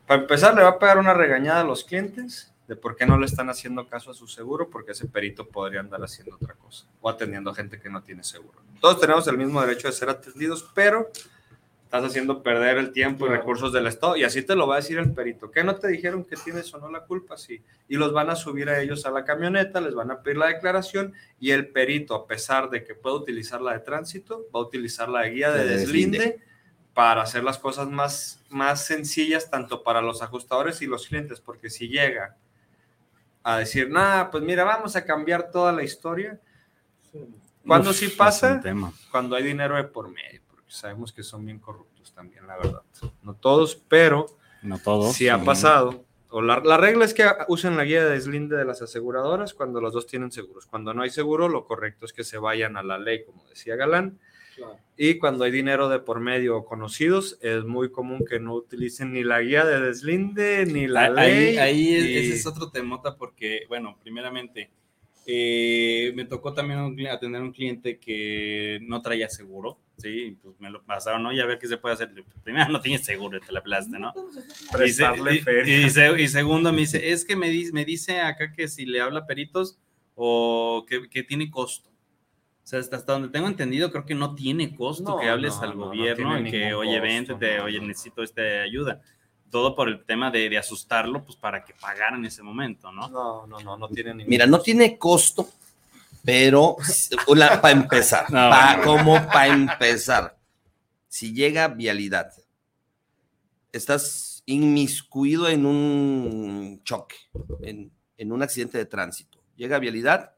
Para empezar, le va a pegar una regañada a los clientes de por qué no le están haciendo caso a su seguro, porque ese perito podría andar haciendo otra cosa o atendiendo a gente que no tiene seguro. Todos tenemos el mismo derecho de ser atendidos, pero estás haciendo perder el tiempo y recursos del Estado. Y así te lo va a decir el perito. ¿Qué no te dijeron que tienes o no la culpa? Sí. Y los van a subir a ellos a la camioneta, les van a pedir la declaración y el perito, a pesar de que puede utilizar la de tránsito, va a utilizar la de guía de, deslinde, para hacer las cosas más, más sencillas tanto para los ajustadores y los clientes, porque si llega a decir, nada, pues mira, vamos a cambiar toda la historia. Cuando sí pasa, cuando hay dinero de por medio, sabemos que son bien corruptos también, la verdad. No todos, pero no todos. Sí ha pasado. O la, regla es que usen la guía de deslinde de las aseguradoras cuando los dos tienen seguros. Cuando no hay seguro, lo correcto es que se vayan a la ley, como decía Galán. Y cuando hay dinero de por medio conocidos, es muy común que no utilicen ni la guía de deslinde ni la ley. Ahí, ese es otro temota porque, bueno, primeramente, eh, me tocó también atender a un cliente que no traía seguro, sí, pues me lo pasaron, ¿no? Y a ver qué se puede hacer. Primero, no tiene seguro, te la plaste, ¿no? Y, segundo, me dice, es que me, dice, me dice acá que si le habla peritos o que, tiene costo. O sea, hasta, donde tengo entendido, creo que no tiene costo que hables al gobierno y que, oye, vente, oye, necesito esta ayuda todo por el tema de, asustarlo, pues para que pagara en ese momento, ¿no? No, no, no, no tiene ningún Mira, no tiene costo, pero para empezar, como para empezar, si llega vialidad, estás inmiscuido en un choque, en, un accidente de tránsito, llega vialidad,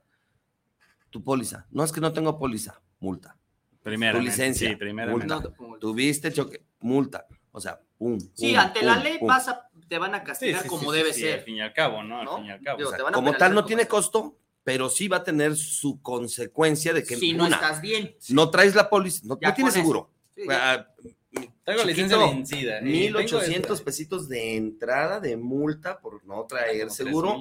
tu póliza, no es que no tengo póliza, multa. Primera. Tu licencia, sí, multa. Tuviste choque, multa. O sea, pum. Sí, ante la ley pasa, te van a castigar como debe ser. Al fin y al cabo, ¿no? Al fin y al cabo. como tal, no tiene costo, pero sí va a tener su consecuencia de que. Si no estás bien. No traes la póliza, no, tienes seguro. Tengo licencia vencida. 1800 pesitos de entrada de multa por no traer seguro.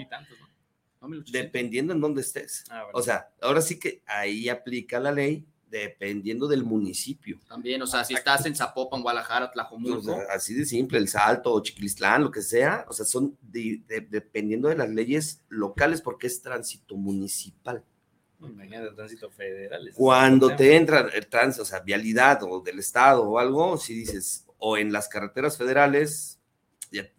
dependiendo en dónde estés. Ah, o sea, ahora sí que ahí aplica la ley dependiendo del municipio. También, o sea, si estás en Zapopan, Guadalajara, Tlajomulco. así de simple, El Salto o Chiquilistlán, lo que sea, o sea, son dependiendo de las leyes locales porque es tránsito municipal. Imagínate tránsito federal. Cuando te entra el tránsito, o sea, vialidad o del estado o algo, si dices, o en las carreteras federales,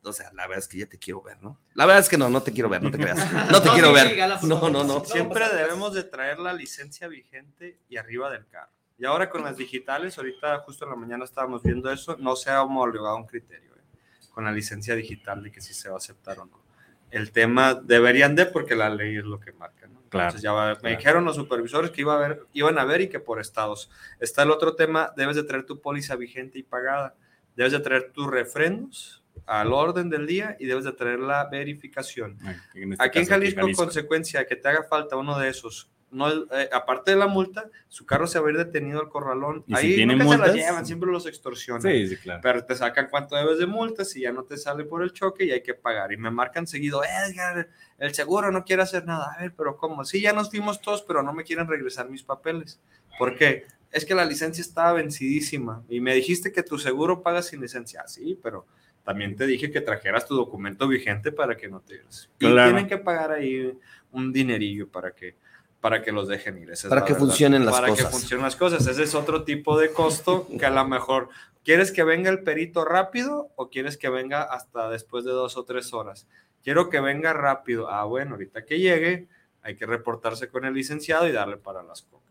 o sea, la verdad es que ya te quiero ver, ¿no? La verdad es que no, no te quiero ver, no te creas. No te quiero ver. No, no, no. Siempre debemos de traer la licencia vigente y arriba del carro. Y ahora con las digitales, ahorita justo en la mañana estábamos viendo eso, no se ha homologado un criterio ¿eh? con la licencia digital de que si se va a aceptar o no. El tema deberían de porque la ley es lo que marca, ¿no? Claro. ya me dijeron los supervisores que iba a ver, iban a ver y que por estados. Está el otro tema, debes de traer tu póliza vigente y pagada. Debes de traer tus refrendos al orden del día y debes de traer la verificación. Este aquí en Jalisco, consecuencia que te haga falta uno de esos, no, eh, aparte de la multa, su carro se va a ir detenido al corralón. Ahí si nunca se la llevan, siempre los extorsionan. Sí, sí, claro. Pero te sacan cuánto debes de multa si ya no te sale por el choque y hay que pagar. Y me marcan seguido, Edgar, el seguro no quiere hacer nada. A ver, pero ¿cómo? Sí, ya nos fuimos todos, pero no me quieren regresar mis papeles. ¿Por qué? Es que la licencia estaba vencidísima y me dijiste que tu seguro paga sin licencia. Ah, sí, pero también te dije que trajeras tu documento vigente para que no te... Y tienen que pagar ahí un dinerillo para que, para que los dejen ir. para que funcionen las cosas. Para que funcionen las cosas. Ese es otro tipo de costo que a lo mejor... ¿Quieres que venga el perito rápido o quieres que venga hasta después de dos o tres horas? Quiero que venga rápido. Ah, bueno, ahorita que llegue, hay que reportarse con el licenciado y darle para las cocas.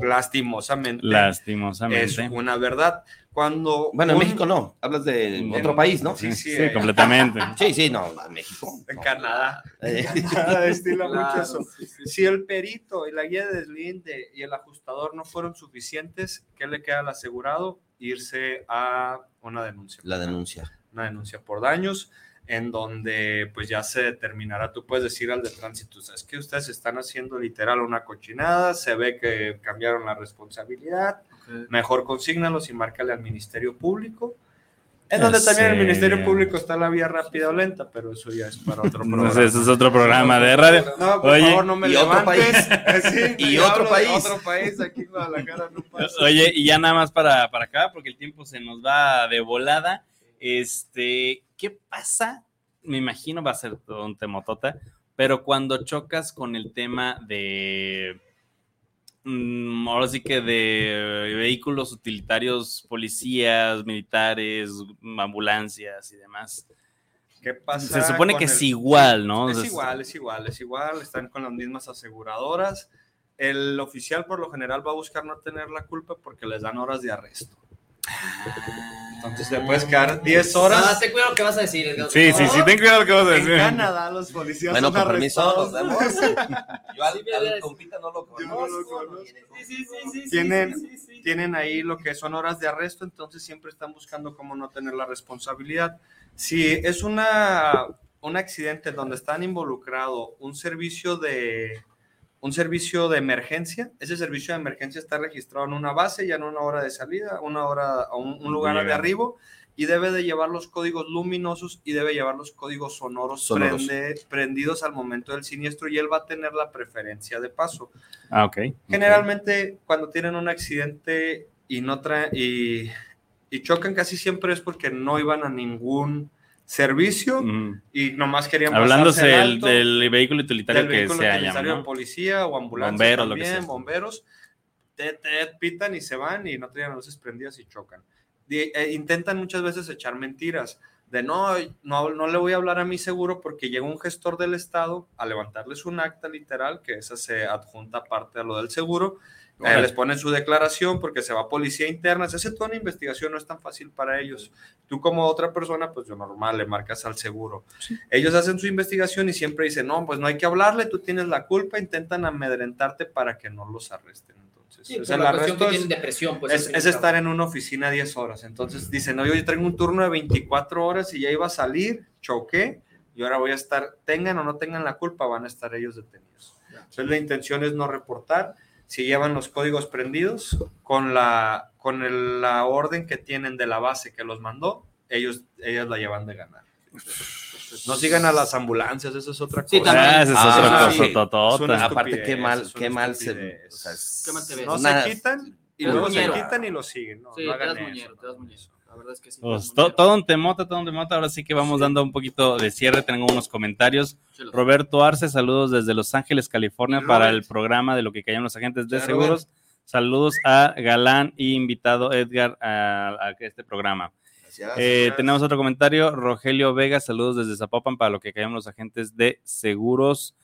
Lastimosamente. Lastimosamente. Es una verdad. Cuando bueno, en México no, hablas de otro país, ¿no? Sí, sí, completamente. Sí, sí, no, en México. En Canadá. En Canadá estila mucho eso. Si el perito y la guía de deslinde y el ajustador no fueron suficientes, ¿qué le queda al asegurado? Irse a una denuncia. La denuncia. Una denuncia por daños en donde pues ya se determinará, tú puedes decir al de tránsito, es que ustedes están haciendo literal una cochinada, se ve que cambiaron la responsabilidad, mejor consígnalos y márcale al Ministerio Público. En donde también el Ministerio Público está la vía rápida o lenta, pero eso ya es para otro programa. No eso es otro programa de radio. No, por favor, no me y levantes. Otro país. y otro país. Otro país, aquí en Guadalajara no pasa. Oye, y ya nada más para, para acá, porque el tiempo se nos va de volada. Este, ¿qué pasa? Me imagino va a ser todo un temotota, pero cuando chocas con el tema de Mm, ahora sí que de vehículos utilitarios, policías, militares, ambulancias y demás. ¿Qué pasa? Se supone que es igual, ¿no? Es igual, es igual, es igual, están con las mismas aseguradoras. El oficial por lo general va a buscar no tener la culpa porque les dan horas de arresto. Entonces te puedes quedar 10 horas. Ah, ten cuidado lo que vas a decir. Sí, sí, sí, ten cuidado lo que vas a decir. En Canadá los policías Bueno, son con permiso, arrestados. nos vemos. Yo al, al compita no lo no conozco. Sí, sí, sí, sí, Tienen- tienen ahí lo que son horas de arresto, entonces siempre están buscando cómo no tener la responsabilidad. Si es una, un accidente donde están involucrado un servicio de un servicio de emergencia, ese servicio de emergencia está registrado en una base, ya en una hora de salida, una hora, un, un lugar de arribo, y debe de llevar los códigos luminosos y debe llevar los códigos sonoros, Sonoros. prende- prendidos al momento del siniestro y él va a tener la preferencia de paso. Ah, ok. Generalmente cuando tienen un accidente y no traen y, y chocan casi siempre es porque no iban a ningún servicio Mm. y nomás querían Hablándose del, del vehículo utilitario del que vehículo sea utilitario ¿no? policía o ambulancia Bomberos, lo que sea. bomberos, te, te pitan y se van y no tienen luces prendidas y chocan. Eh, intentan muchas veces echar mentiras de no, no, no le voy a hablar a mi seguro porque llega un gestor del Estado a levantarles un acta literal, que esa se adjunta parte a lo del seguro, eh, Órale. les ponen su declaración porque se va a policía interna, se hace toda una investigación, no es tan fácil para ellos. Tú como otra persona, pues yo normal, le marcas al seguro. Ellos hacen su investigación y siempre dicen, no, pues no hay que hablarle, tú tienes la culpa, intentan amedrentarte para que no los arresten. Entonces, Sí, o pues sea, la cuestión que tienen es, depresión, pues. es, es estar en una oficina 10 horas. Entonces dicen, oye, yo traigo un turno de 24 horas y ya iba a salir, choqué, y ahora voy a estar, tengan o no tengan la culpa, van a estar ellos detenidos. Entonces la intención es no reportar. Si llevan los códigos prendidos con la, con el- la orden que tienen de la base que los mandó, ellos, ellas la llevan de ganar. No sigan a las ambulancias, eso es otra cosa. Sí, también. Ah, esa es Ah, otra sí. cosa totota. Es una Aparte, qué mal, qué mal se. o sea, es Qué mal te ves. No una- se quitan y luego se quitan y lo siguen. No, Sí, no te das eso, muñero, no te das hagan muñero. Eso. La verdad es que sí. te Pues, to- todo un temota, todo un temota. Ahora sí que vamos dando un poquito de cierre. Tengo unos comentarios. Roberto Arce, saludos desde Los Ángeles, California, para el programa de lo que callan los agentes de seguros. Saludos a Galán y invitado Edgar a, a este programa. Gracias. Eh, tenemos otro comentario. Rogelio Vega, saludos desde Zapopan para lo que callan los agentes de seguros.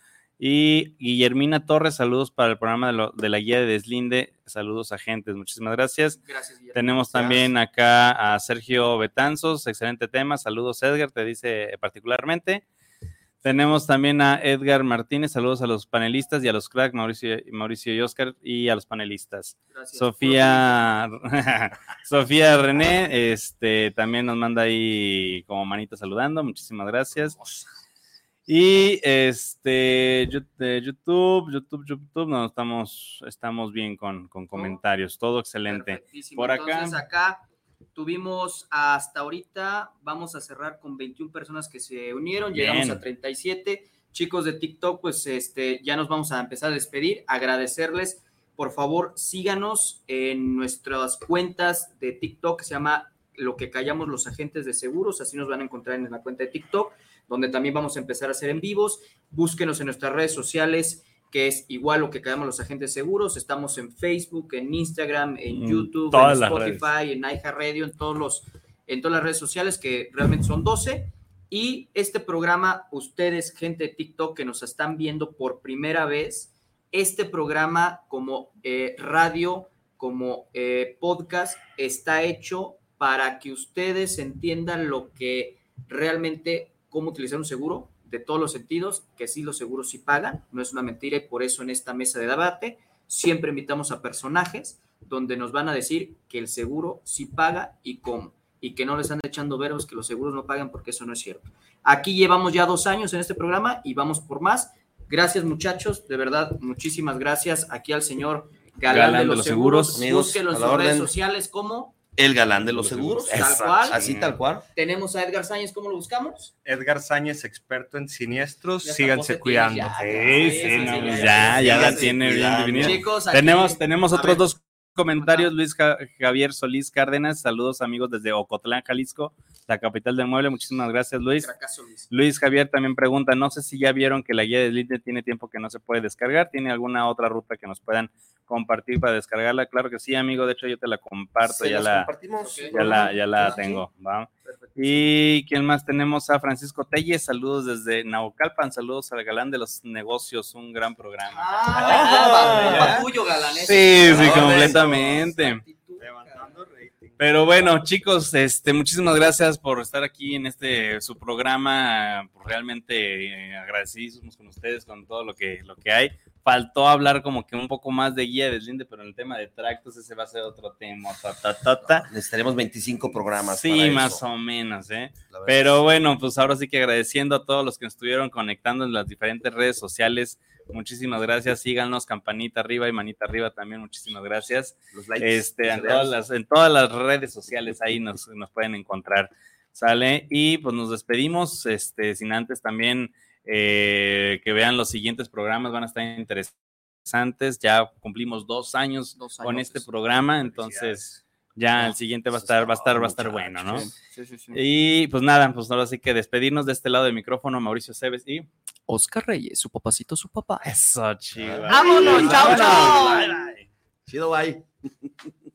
Y Guillermina Torres, saludos para el programa de, lo- de la guía de deslinde. Saludos agentes, muchísimas gracias. Gracias, Guillermo. Tenemos también acá a Sergio Betanzos, excelente tema. Saludos, Edgar, te dice particularmente. Tenemos también a Edgar Martínez, saludos a los panelistas y a los cracks, Mauricio, Mauricio y Oscar, y a los panelistas. Gracias. Sofía, Sofía René, este, también nos manda ahí como manita saludando, muchísimas gracias. Y este, YouTube, YouTube, YouTube, no, estamos, estamos bien con, con comentarios, todo excelente. Por acá. Entonces, acá tuvimos hasta ahorita, vamos a cerrar con 21 personas que se unieron, llegamos a 37. Chicos de TikTok, pues este, ya nos vamos a empezar a despedir, agradecerles. Por favor, síganos en nuestras cuentas de TikTok que se llama Lo que callamos los agentes de seguros, así nos van a encontrar en la cuenta de TikTok, donde también vamos a empezar a hacer en vivos. Búsquenos en nuestras redes sociales, que es igual lo que callamos los agentes seguros. Estamos en Facebook, en Instagram, en YouTube, en todas las Spotify, en iHeartRadio, en todos los, en todas las redes sociales, que realmente son 12. Y este programa, ustedes, gente de TikTok que nos están viendo por primera vez, este programa como eh, radio, como eh, podcast, está hecho para que ustedes entiendan lo que realmente, cómo utilizar un seguro de todos los sentidos, que sí los seguros sí pagan, no es una mentira y por eso en esta mesa de debate siempre invitamos a personajes donde nos van a decir que el seguro sí paga y cómo, y que no les están echando veros que los seguros no pagan porque eso no es cierto. Aquí llevamos ya dos años en este programa y vamos por más. Gracias muchachos, de verdad, muchísimas gracias aquí al señor Galán, de los, seguros. amigos, Búsquenlo en sus redes sociales como El galán de los seguros. Tal Exacto. cual. Así tal cual. tenemos a Edgar Sáñez, ¿cómo lo buscamos? Edgar Sáñez, experto en siniestros, Ya síganse cuidando. ya, Sí, ya, sí, no, ya, pues ya, ya, ya la tiene bien definida. Chicos, aquí- Tenemos, tenemos a otros ver. dos comentarios. Luis Ja- Javier Solís Cárdenas, saludos amigos desde Ocotlán, Jalisco, la capital del mueble. Muchísimas gracias, Luis. Fracaso, Luis. Luis Javier también pregunta, no sé si ya vieron que la guía de Linde tiene tiempo que no se puede descargar, ¿tiene alguna otra ruta que nos puedan compartir para descargarla? Claro que sí, amigo, de hecho yo te la comparto, Se ya la, ya la, ya la tengo, ¿va? Y quién más tenemos a Francisco Telles, saludos desde Naucalpan, saludos al galán de los negocios, un gran programa. Ah, Ah, galán. Sí, sí, completamente. Actitud, Levantando rating. Pero bueno, chicos, este, muchísimas gracias por estar aquí en este su programa. Pues, realmente eh, agradecidos con ustedes con todo lo que, lo que hay. Faltó hablar como que un poco más de guía de deslinde, pero en el tema de tractos ese va a ser otro tema. necesitaremos 25 programas. Sí, más o menos, ¿eh? Pero bueno, pues ahora sí que agradeciendo a todos los que nos estuvieron conectando en las diferentes redes sociales Muchísimas gracias. Síganos, campanita arriba y manita arriba también. Muchísimas gracias. Los likes, este, en, todas las, en todas las redes sociales ahí nos, nos pueden encontrar. Sale. Y pues nos despedimos. Este, sin antes también eh, que vean los siguientes programas, van a estar interesantes. Ya cumplimos dos años, con este programa, entonces ya el siguiente va a estar, va a estar, va a estar bueno, ¿no? Sí, sí, sí. Y pues nada, pues ahora sí que despedirnos de este lado del micrófono, Mauricio Cebes y Oscar Reyes, su papacito, su papá. Eso, chido. Vámonos, chao, chao. Bye, bye. Chido, bye.